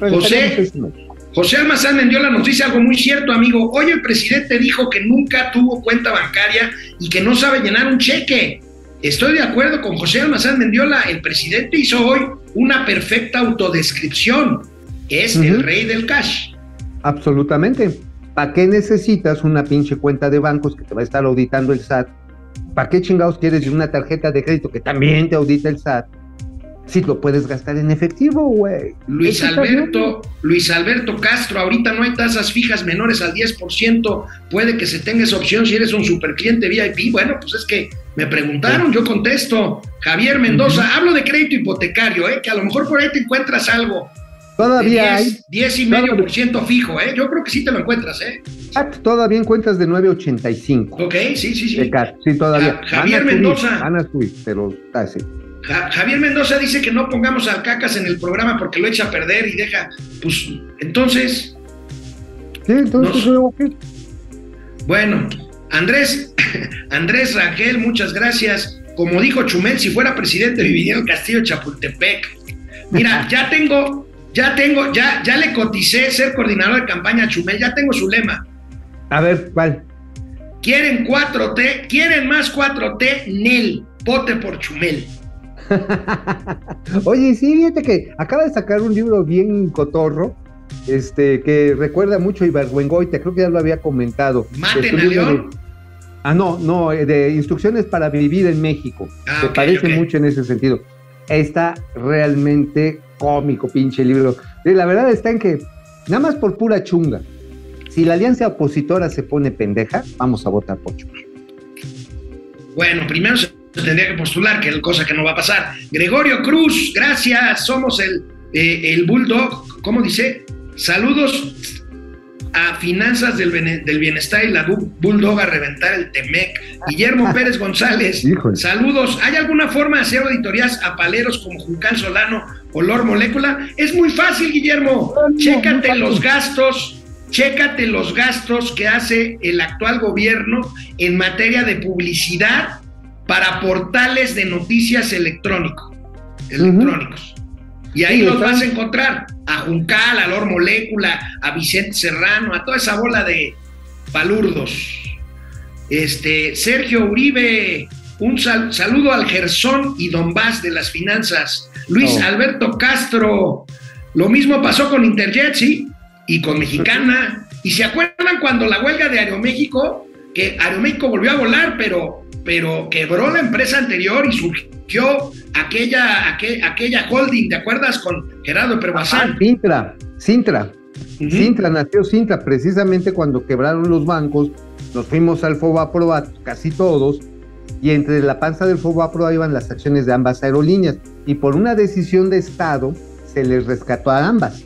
José. México. José Almazán Mendiola nos dice algo muy cierto, amigo. Hoy el presidente dijo que nunca tuvo cuenta bancaria y que no sabe llenar un cheque. Estoy de acuerdo con José Almazán Mendiola. El presidente hizo hoy una perfecta autodescripción. Es el rey del cash. Absolutamente. ¿Para qué necesitas una pinche cuenta de bancos que te va a estar auditando el SAT? ¿Para qué chingados quieres una tarjeta de crédito que también te audita el SAT? Si lo puedes gastar en efectivo, güey. Luis. Alberto, Luis Alberto Castro, ahorita no hay tasas fijas menores al 10%, puede que se tenga esa opción si eres un supercliente VIP. Bueno, pues es que me preguntaron, yo contesto. Javier Mendoza, hablo de crédito hipotecario, ¿eh? que a lo mejor por ahí te encuentras algo. Todavía hay. 10, 10 y medio por ciento fijo, ¿eh? Yo creo que sí te lo encuentras, ¿eh? SAT todavía encuentras de 9.85. Ok, sí, sí, sí. de. Sí, todavía. Ja- Javier Mendoza. Van a subir, pero está así. Ja- Javier Mendoza dice que no pongamos al cacas en el programa porque lo echa a perder y deja, pues, entonces, Sí, entonces, bueno, Andrés, Andrés Rangel, muchas gracias. Como dijo Chumel, si fuera presidente viviría en el castillo de Chapultepec. Mira, ya tengo, ya tengo, ya, ya le coticé ser coordinador de campaña a Chumel, ya tengo su lema. A ver, ¿cuál? Quieren 4T, quieren más 4T, Nel, vote por Chumel. Oye, sí, fíjate que acaba de sacar un libro bien cotorro, este, que recuerda mucho a Ibargüengoite, creo que ya lo había comentado. Maten a de- León. Ah, no, no, eh, de instrucciones para vivir en México. Ah, Se parece mucho en ese sentido. Está realmente cómico, pinche libro. La verdad está en que, nada más por pura chunga, si la alianza opositora se pone pendeja, vamos a votar por chunga. Bueno, primero se tendría que postular, que es cosa que no va a pasar. Gregorio Cruz, gracias, somos el, eh, el Bulldog, ¿cómo dice? Saludos a Finanzas del, Bene- del Bienestar y la Bu- Bulldog a reventar el Temec. Guillermo Pérez González, Híjole. saludos. ¿Hay alguna forma de hacer auditorías a paleros como Juncán Solano o Lor Molécula? Es muy fácil, Guillermo. No, no, Chécate los gastos, chécate los gastos que hace el actual gobierno en materia de publicidad para portales de noticias electrónico, electrónicos. Y ahí Sí, los vas a encontrar a Juncal, a Lor Molécula, a Vicente Serrano, a toda esa bola de palurdos. Este, Sergio Uribe, un sal- saludo al Gersón y Donbass de las finanzas. Luis Oh. Alberto Castro, lo mismo pasó con Interjet, ¿sí? Y con Mexicana. ¿Y se acuerdan cuando la huelga de Aeroméxico, que Aeroméxico volvió a volar, pero, pero quebró la empresa anterior y surgió aquella, aquel- aquella holding, ¿te acuerdas? Con Gerardo Ah, Perbazán. Sintra, Sintra. Ujú. Sintra, nació Sintra precisamente cuando quebraron los bancos, nos fuimos al Fobaproa casi todos, y entre la panza del Fobaproa iban las acciones de ambas aerolíneas, y por una decisión de Estado se les rescató a ambas.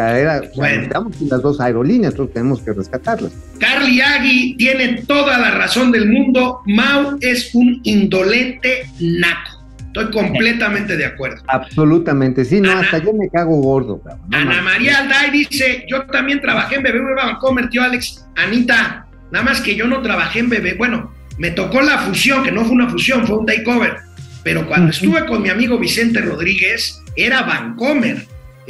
O sea, era, o sea, Bueno. las dos aerolíneas, entonces tenemos que rescatarlas. Carly Agui tiene toda la razón del mundo. Mau es un indolente naco. Estoy completamente de acuerdo. Absolutamente, sí, no, Ana- hasta yo me cago gordo, cabrón. no Ana. María Alday dice, yo también trabajé en BBV Bancomer, tío Alex. Anita, nada más que yo no trabajé en BB. Bueno, me tocó la fusión, que no fue una fusión, fue un takeover. Pero cuando estuve con mi amigo Vicente Rodríguez, era Bancomer,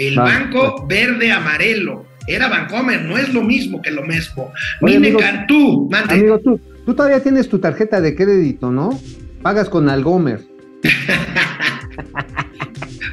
el Ah, banco verde amarelo. Era Bancomer, no es lo mismo que lo mismo. Oye, Mine amigo, Cantú, mande. Amigo, tú, tú todavía tienes tu tarjeta de crédito, ¿no? Pagas con Algomer.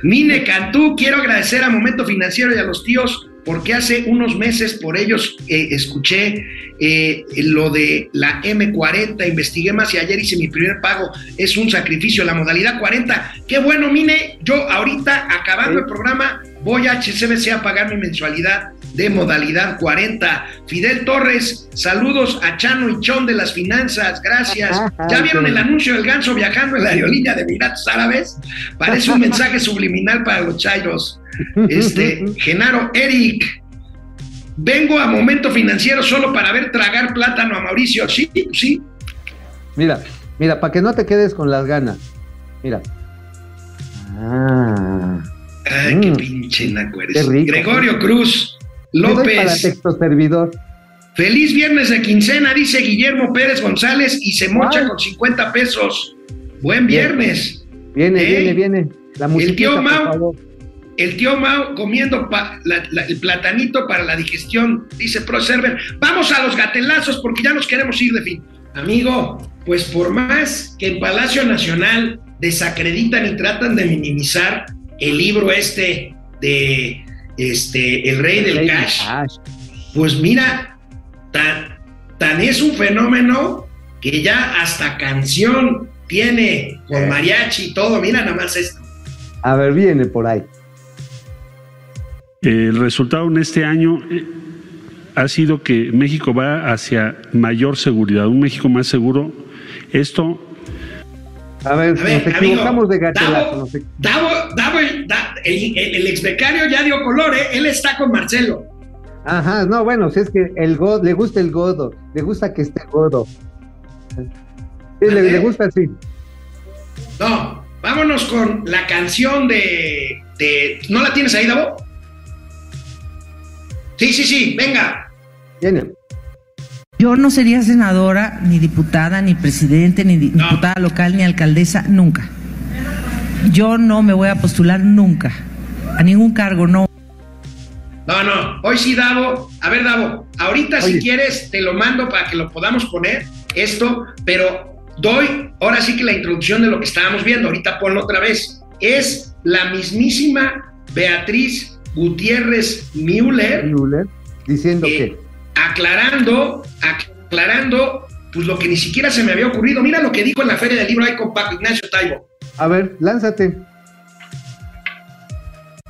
Mine Cantú, quiero agradecer a Momento Financiero y a los tíos porque hace unos meses por ellos eh, escuché eh, lo de la M40, investigué más y ayer hice mi primer pago, es un sacrificio, la modalidad 40. Qué bueno, Mine, yo ahorita acabando Sí. el programa voy a HCBC a pagar mi mensualidad de modalidad 40. Fidel Torres, saludos a Chano y Chon de las finanzas, gracias. ¿Ya vieron el anuncio del ganso viajando en la aerolínea de Emiratos Árabes? Parece un mensaje subliminal para los chairos. Este, Genaro Eric, vengo a momento financiero solo para ver tragar plátano a Mauricio. Sí, sí. Mira, mira, para que no te quedes con las ganas. Mira. Ah. Ay, qué Mm. pinche naco eres. Qué rico. Gregorio Cruz Para López. texto servidor. Feliz viernes de quincena, dice Guillermo Pérez González y se mocha con 50 pesos. Buen viernes. Viene, viene, viene. La musiquita, tío Mau. El tío Mao comiendo pa- la- la- el platanito para la digestión, dice ProServer. Vamos a los gatelazos porque ya nos queremos ir de fin. Amigo, pues por más que en Palacio Nacional desacreditan y tratan de minimizar el libro este de este El Rey del Cash. pues mira, tan, tan es un fenómeno que ya hasta canción tiene con mariachi y todo. Mira nada más esto. A ver, viene por ahí. El resultado en este año eh, ha sido que México va hacia mayor seguridad, un México más seguro. Esto A ver, A ver, nos equivocamos amigo, de gatelazo. Davo, Davo, Davo, Da- el, el, el ex becario ya dio color, ¿eh? Él está con Marcelo. Ajá, no, bueno, si es que el god, le gusta el godo, le gusta que esté godo. Sí, le, gusta así. No, vámonos con la canción de, de- ¿No la tienes ahí, Davo? Sí, sí, sí, venga. Viene. Yo no sería senadora, ni diputada, ni presidente, ni No. diputada local, ni alcaldesa, nunca. Yo no me voy a postular nunca. A ningún cargo, no. No, no, hoy sí, Davo. A ver, Davo, ahorita si quieres te lo mando para que lo podamos poner, esto, pero doy ahora sí que la introducción de lo que estábamos viendo, ahorita ponlo otra vez. Es la mismísima Beatriz Gutiérrez Müller Müller, diciendo Eh, que. Aclarando, aclarando, pues lo que ni siquiera se me había ocurrido. Mira lo que dijo en la Feria del Libro ahí con Paco Ignacio Taibo. A ver, lánzate.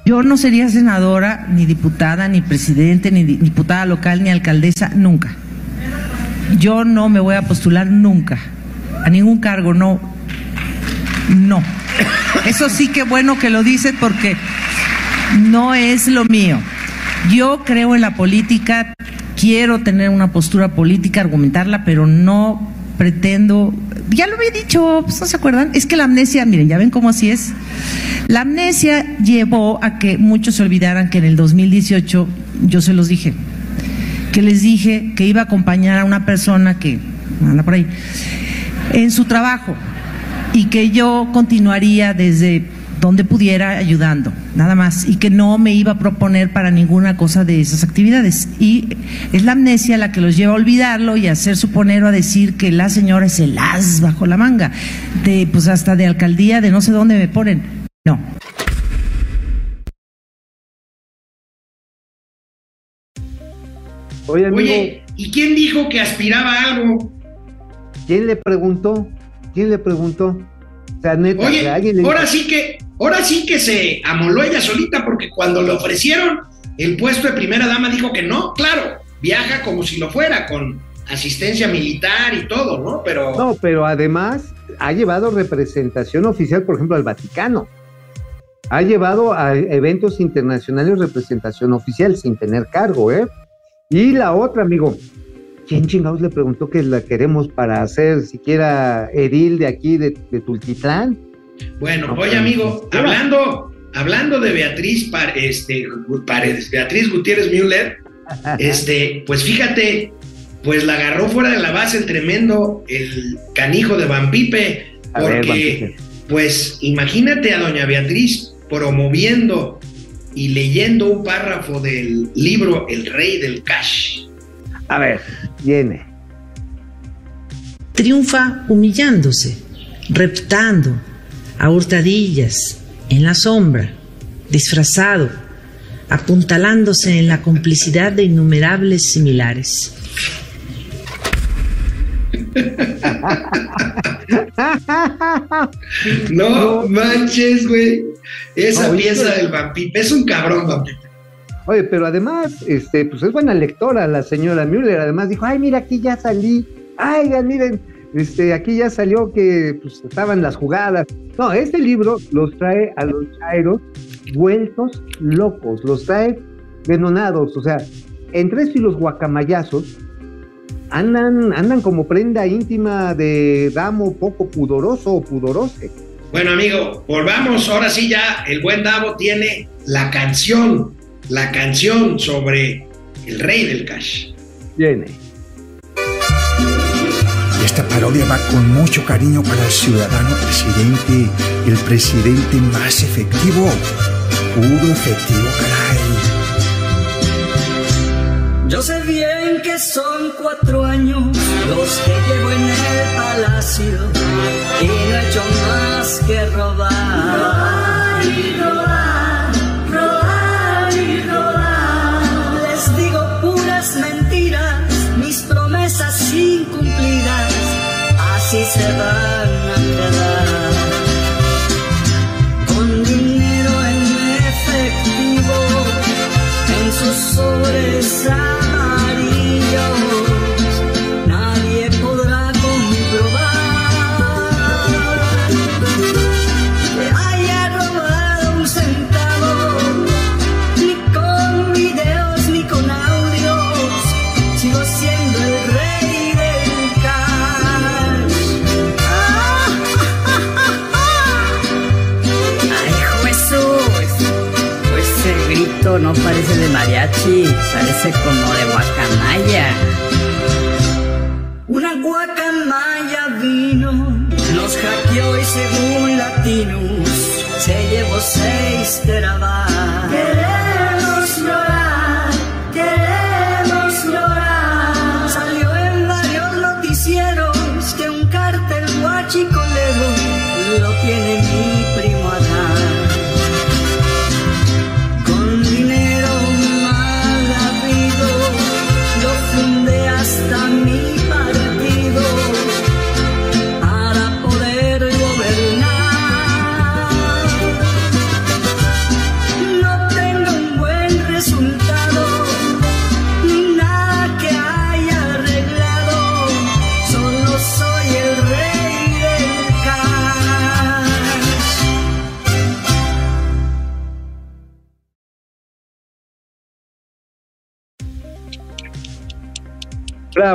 Yo no sería senadora, ni diputada, ni presidente, ni di- diputada local, ni alcaldesa, nunca. Yo no me voy a postular nunca. A ningún cargo, no. No. Eso sí que bueno que lo dices porque no es lo mío. Yo creo en la política, quiero tener una postura política, argumentarla, pero no pretendo, ya lo había dicho, pues, ¿no se acuerdan? Es que la amnesia, miren, ya ven cómo así es. La amnesia llevó a que muchos se olvidaran que en el 2018 yo se los dije, que les dije que iba a acompañar a una persona que anda por ahí en su trabajo y que yo continuaría desde donde pudiera ayudando, nada más, y que no me iba a proponer para ninguna cosa de esas actividades. Y es la amnesia la que los lleva a olvidarlo y a hacer suponer o a decir que la señora es el as bajo la manga, de pues hasta de alcaldía, de no sé dónde me ponen. No. Oye, amigo, Oye, ¿y quién dijo que aspiraba a algo? ¿quién le preguntó? ¿Quién le preguntó? O sea, neta, Oye, alguien le ahora sí que, ahora sí que se amoló ella solita, porque cuando le ofrecieron el puesto de primera dama dijo que no, claro, viaja como si lo fuera, con asistencia militar y todo, ¿no? Pero No, pero además ha llevado representación oficial, por ejemplo, al Vaticano. Ha llevado a eventos internacionales representación oficial sin tener cargo, ¿eh? Y la otra, amigo, ¿quién chingados le preguntó que la queremos para hacer siquiera edil de aquí, de, de Tultitlán? Bueno, No, oye amigo, hablando, hablando de Beatriz este, Paredes, Beatriz Gutiérrez Müller, este, pues fíjate, pues la agarró fuera de la base el tremendo, el canijo de Van Pipe, porque, pues imagínate a doña Beatriz promoviendo y leyendo un párrafo del libro El Rey del Cash. A ver, viene. Triunfa humillándose, reptando, a hurtadillas, en la sombra, disfrazado, apuntalándose en la complicidad de innumerables similares. No, manches, güey. Esa oye, pieza del Van Pipe es un cabrón, Van Pipe. Oye, pero además, este, pues es buena lectora la señora Müller. Además dijo, ay, mira, aquí ya salí. Ay, miren, este, aquí ya salió que pues, estaban las jugadas. No, este libro los trae a los chairos vueltos locos, los trae venonados. O sea, entre esto y los guacamayazos, andan, andan como prenda íntima de damo poco pudoroso o pudorose. Bueno, amigo, volvamos. Ahora sí, ya el buen Davo tiene la canción, la canción sobre el rey del cash. Viene. Esta parodia va con mucho cariño para el ciudadano presidente, el presidente más efectivo. Puro efectivo, caray. Yo sé bien que son cuatro años los que llevo en el palacio y no he hecho más que robar. Robar y robar, así mariachi, parece como de guacamaya. Una guacamaya vino, nos hackeó y según Latinus se llevó seis terabytes.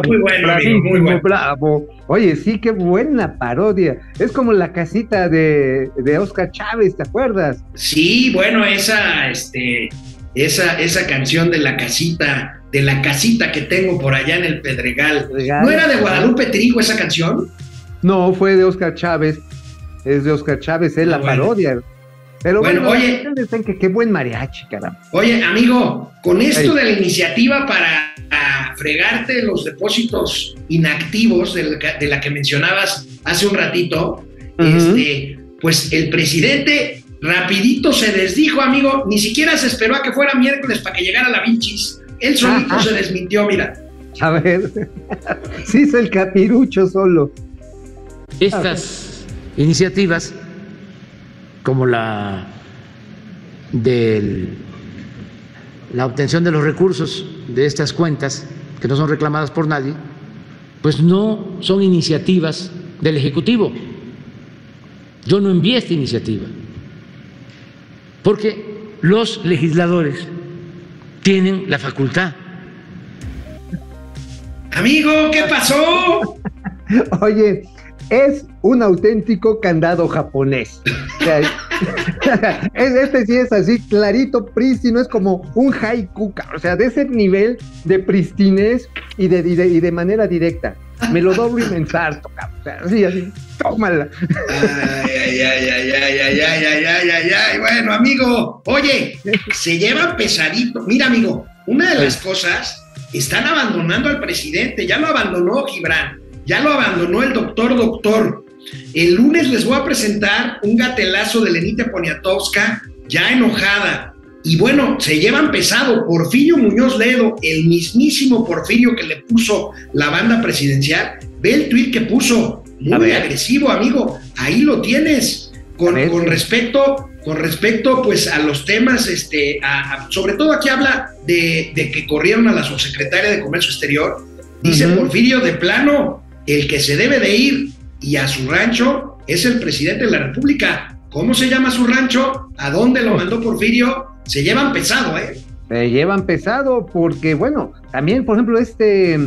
Bravo, Muy bueno, amigo, muy bueno. bravo. Oye, sí, qué buena parodia. Es como la casita de, de Oscar Chávez, ¿te acuerdas? Sí, bueno, esa, este, esa, esa canción de la casita, de la casita que tengo por allá en el Pedregal. Pedregal. ¿No era de Guadalupe Trigo esa canción? No, fue de Oscar Chávez. Es de Oscar Chávez, es Ah, la bueno. parodia. Pero Bueno, bueno, oye. que qué buen mariachi, caramba. Oye, amigo, con esto de la iniciativa para fregarte los depósitos inactivos de la, que- de la que mencionabas hace un ratito, este, pues el presidente rapidito se desdijo, amigo, ni siquiera se esperó a que fuera miércoles para que llegara la Vinchis. Él solito Ajá. se desmintió, mira. A ver, sí es el capirucho solo. Estas iniciativas, como la de la obtención de los recursos de estas cuentas, que no son reclamadas por nadie, pues no son iniciativas del Ejecutivo. Yo no envié esta iniciativa, porque los legisladores tienen la facultad Amigo, ¿qué pasó? Oye, es un auténtico candado japonés. O sea, es- este sí es así, clarito, prístino, es como un haiku, o sea, de ese nivel de pristinez y de, y de, y de manera directa. Me lo doblo y me ensarto, cabrón. O sea, así, así, tómala. Ay, ay, ay, ay, ay, ay, ay, ay, ay, ay, ay. Bueno, amigo, oye, se llevan pesadito. Mira, amigo, una de las cosas, están abandonando al presidente, ya lo abandonó Gibran, ya lo abandonó el doctor doctor. El lunes les voy a presentar un gatelazo de Lenita Poniatowska, ya enojada. Y bueno, se llevan pesado. Porfirio Muñoz Ledo, el mismísimo Porfirio que le puso la banda presidencial, ve el tuit que puso, muy agresivo, amigo. Ahí lo tienes. Con, con respecto, con respecto, pues, a los temas, este, a- a- sobre todo aquí habla de, de que corrieron a la subsecretaria de Comercio Exterior. Dice. Porfirio, de plano, el que se debe de ir y a su rancho es el presidente de la República. ¿Cómo se llama su rancho? ¿A dónde lo mandó Porfirio? Se llevan pesado, ¿eh? Se llevan pesado porque, bueno, también, por ejemplo, este,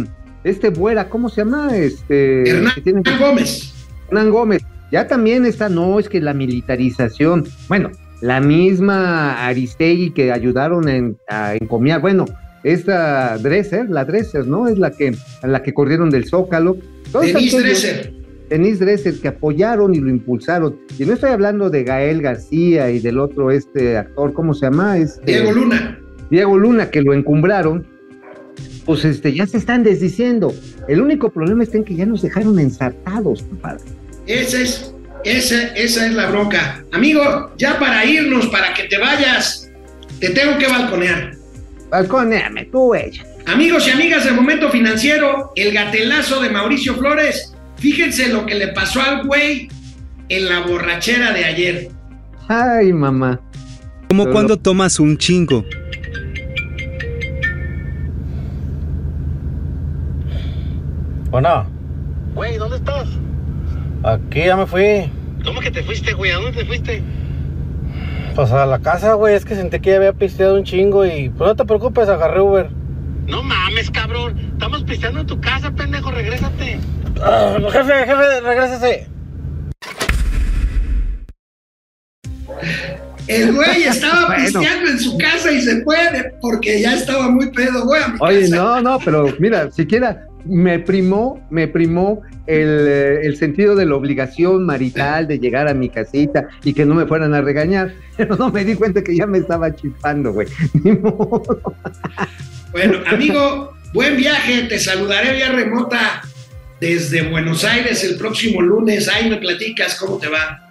este Buera, ¿cómo se llama? Este, Hernán tiene- Gómez. Hernán Gómez. Ya también está, no, es que la militarización, bueno, la misma Aristegui que ayudaron en- a encomiar, bueno, esta Dresser, la Dresser, ¿no? Es la que, a la que corrieron del Zócalo. Todos Denise aquellos- Dresser. Denise Dresser, que apoyaron y lo impulsaron. Y no estoy hablando de Gael García y del otro este actor, ¿cómo se llama? Este, Diego Luna. Diego Luna, que lo encumbraron, pues este, ya se están desdiciendo. El único problema está en que ya nos dejaron ensartados, compadre. Esa es, esa, esa es la bronca. Amigo, ya para irnos, para que te vayas, te tengo que balconear. Balconeame, tú, ella. Amigos y amigas del Momento Financiero, el gatelazo de Mauricio Flores. Fíjense lo que le pasó al güey en la borrachera de ayer. Ay, mamá. Como Solo- cuando tomas un chingo. Bueno, Güey, ¿dónde estás? aquí ya me fui. ¿Cómo que te fuiste, güey? ¿A dónde te fuiste? Pues a la casa, güey. Es que sentí que ya había pisteado un chingo y. Pues no te preocupes, agarré Uber. No mames, cabrón. Estamos pisteando en tu casa, pendejo. Regrésate. Ah, jefe, jefe, regrésese. El güey estaba Bueno. pisteando en su casa y se fue porque ya estaba muy pedo, güey. a mi Oye, casa. no, no, pero mira, siquiera me primó, me primó el, eh, el sentido de la obligación marital de llegar a mi casita y que no me fueran a regañar. Pero no me di cuenta que ya me estaba chispando, güey. Ni modo. Bueno, amigo, buen viaje. Te saludaré vía remota desde Buenos Aires el próximo lunes. Ahí me platicas cómo te va.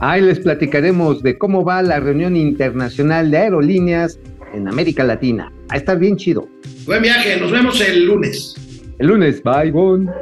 Ahí les platicaremos de cómo va la reunión internacional de aerolíneas en América Latina. A estar bien chido. Buen viaje. Nos vemos el lunes. El lunes, bye, bon.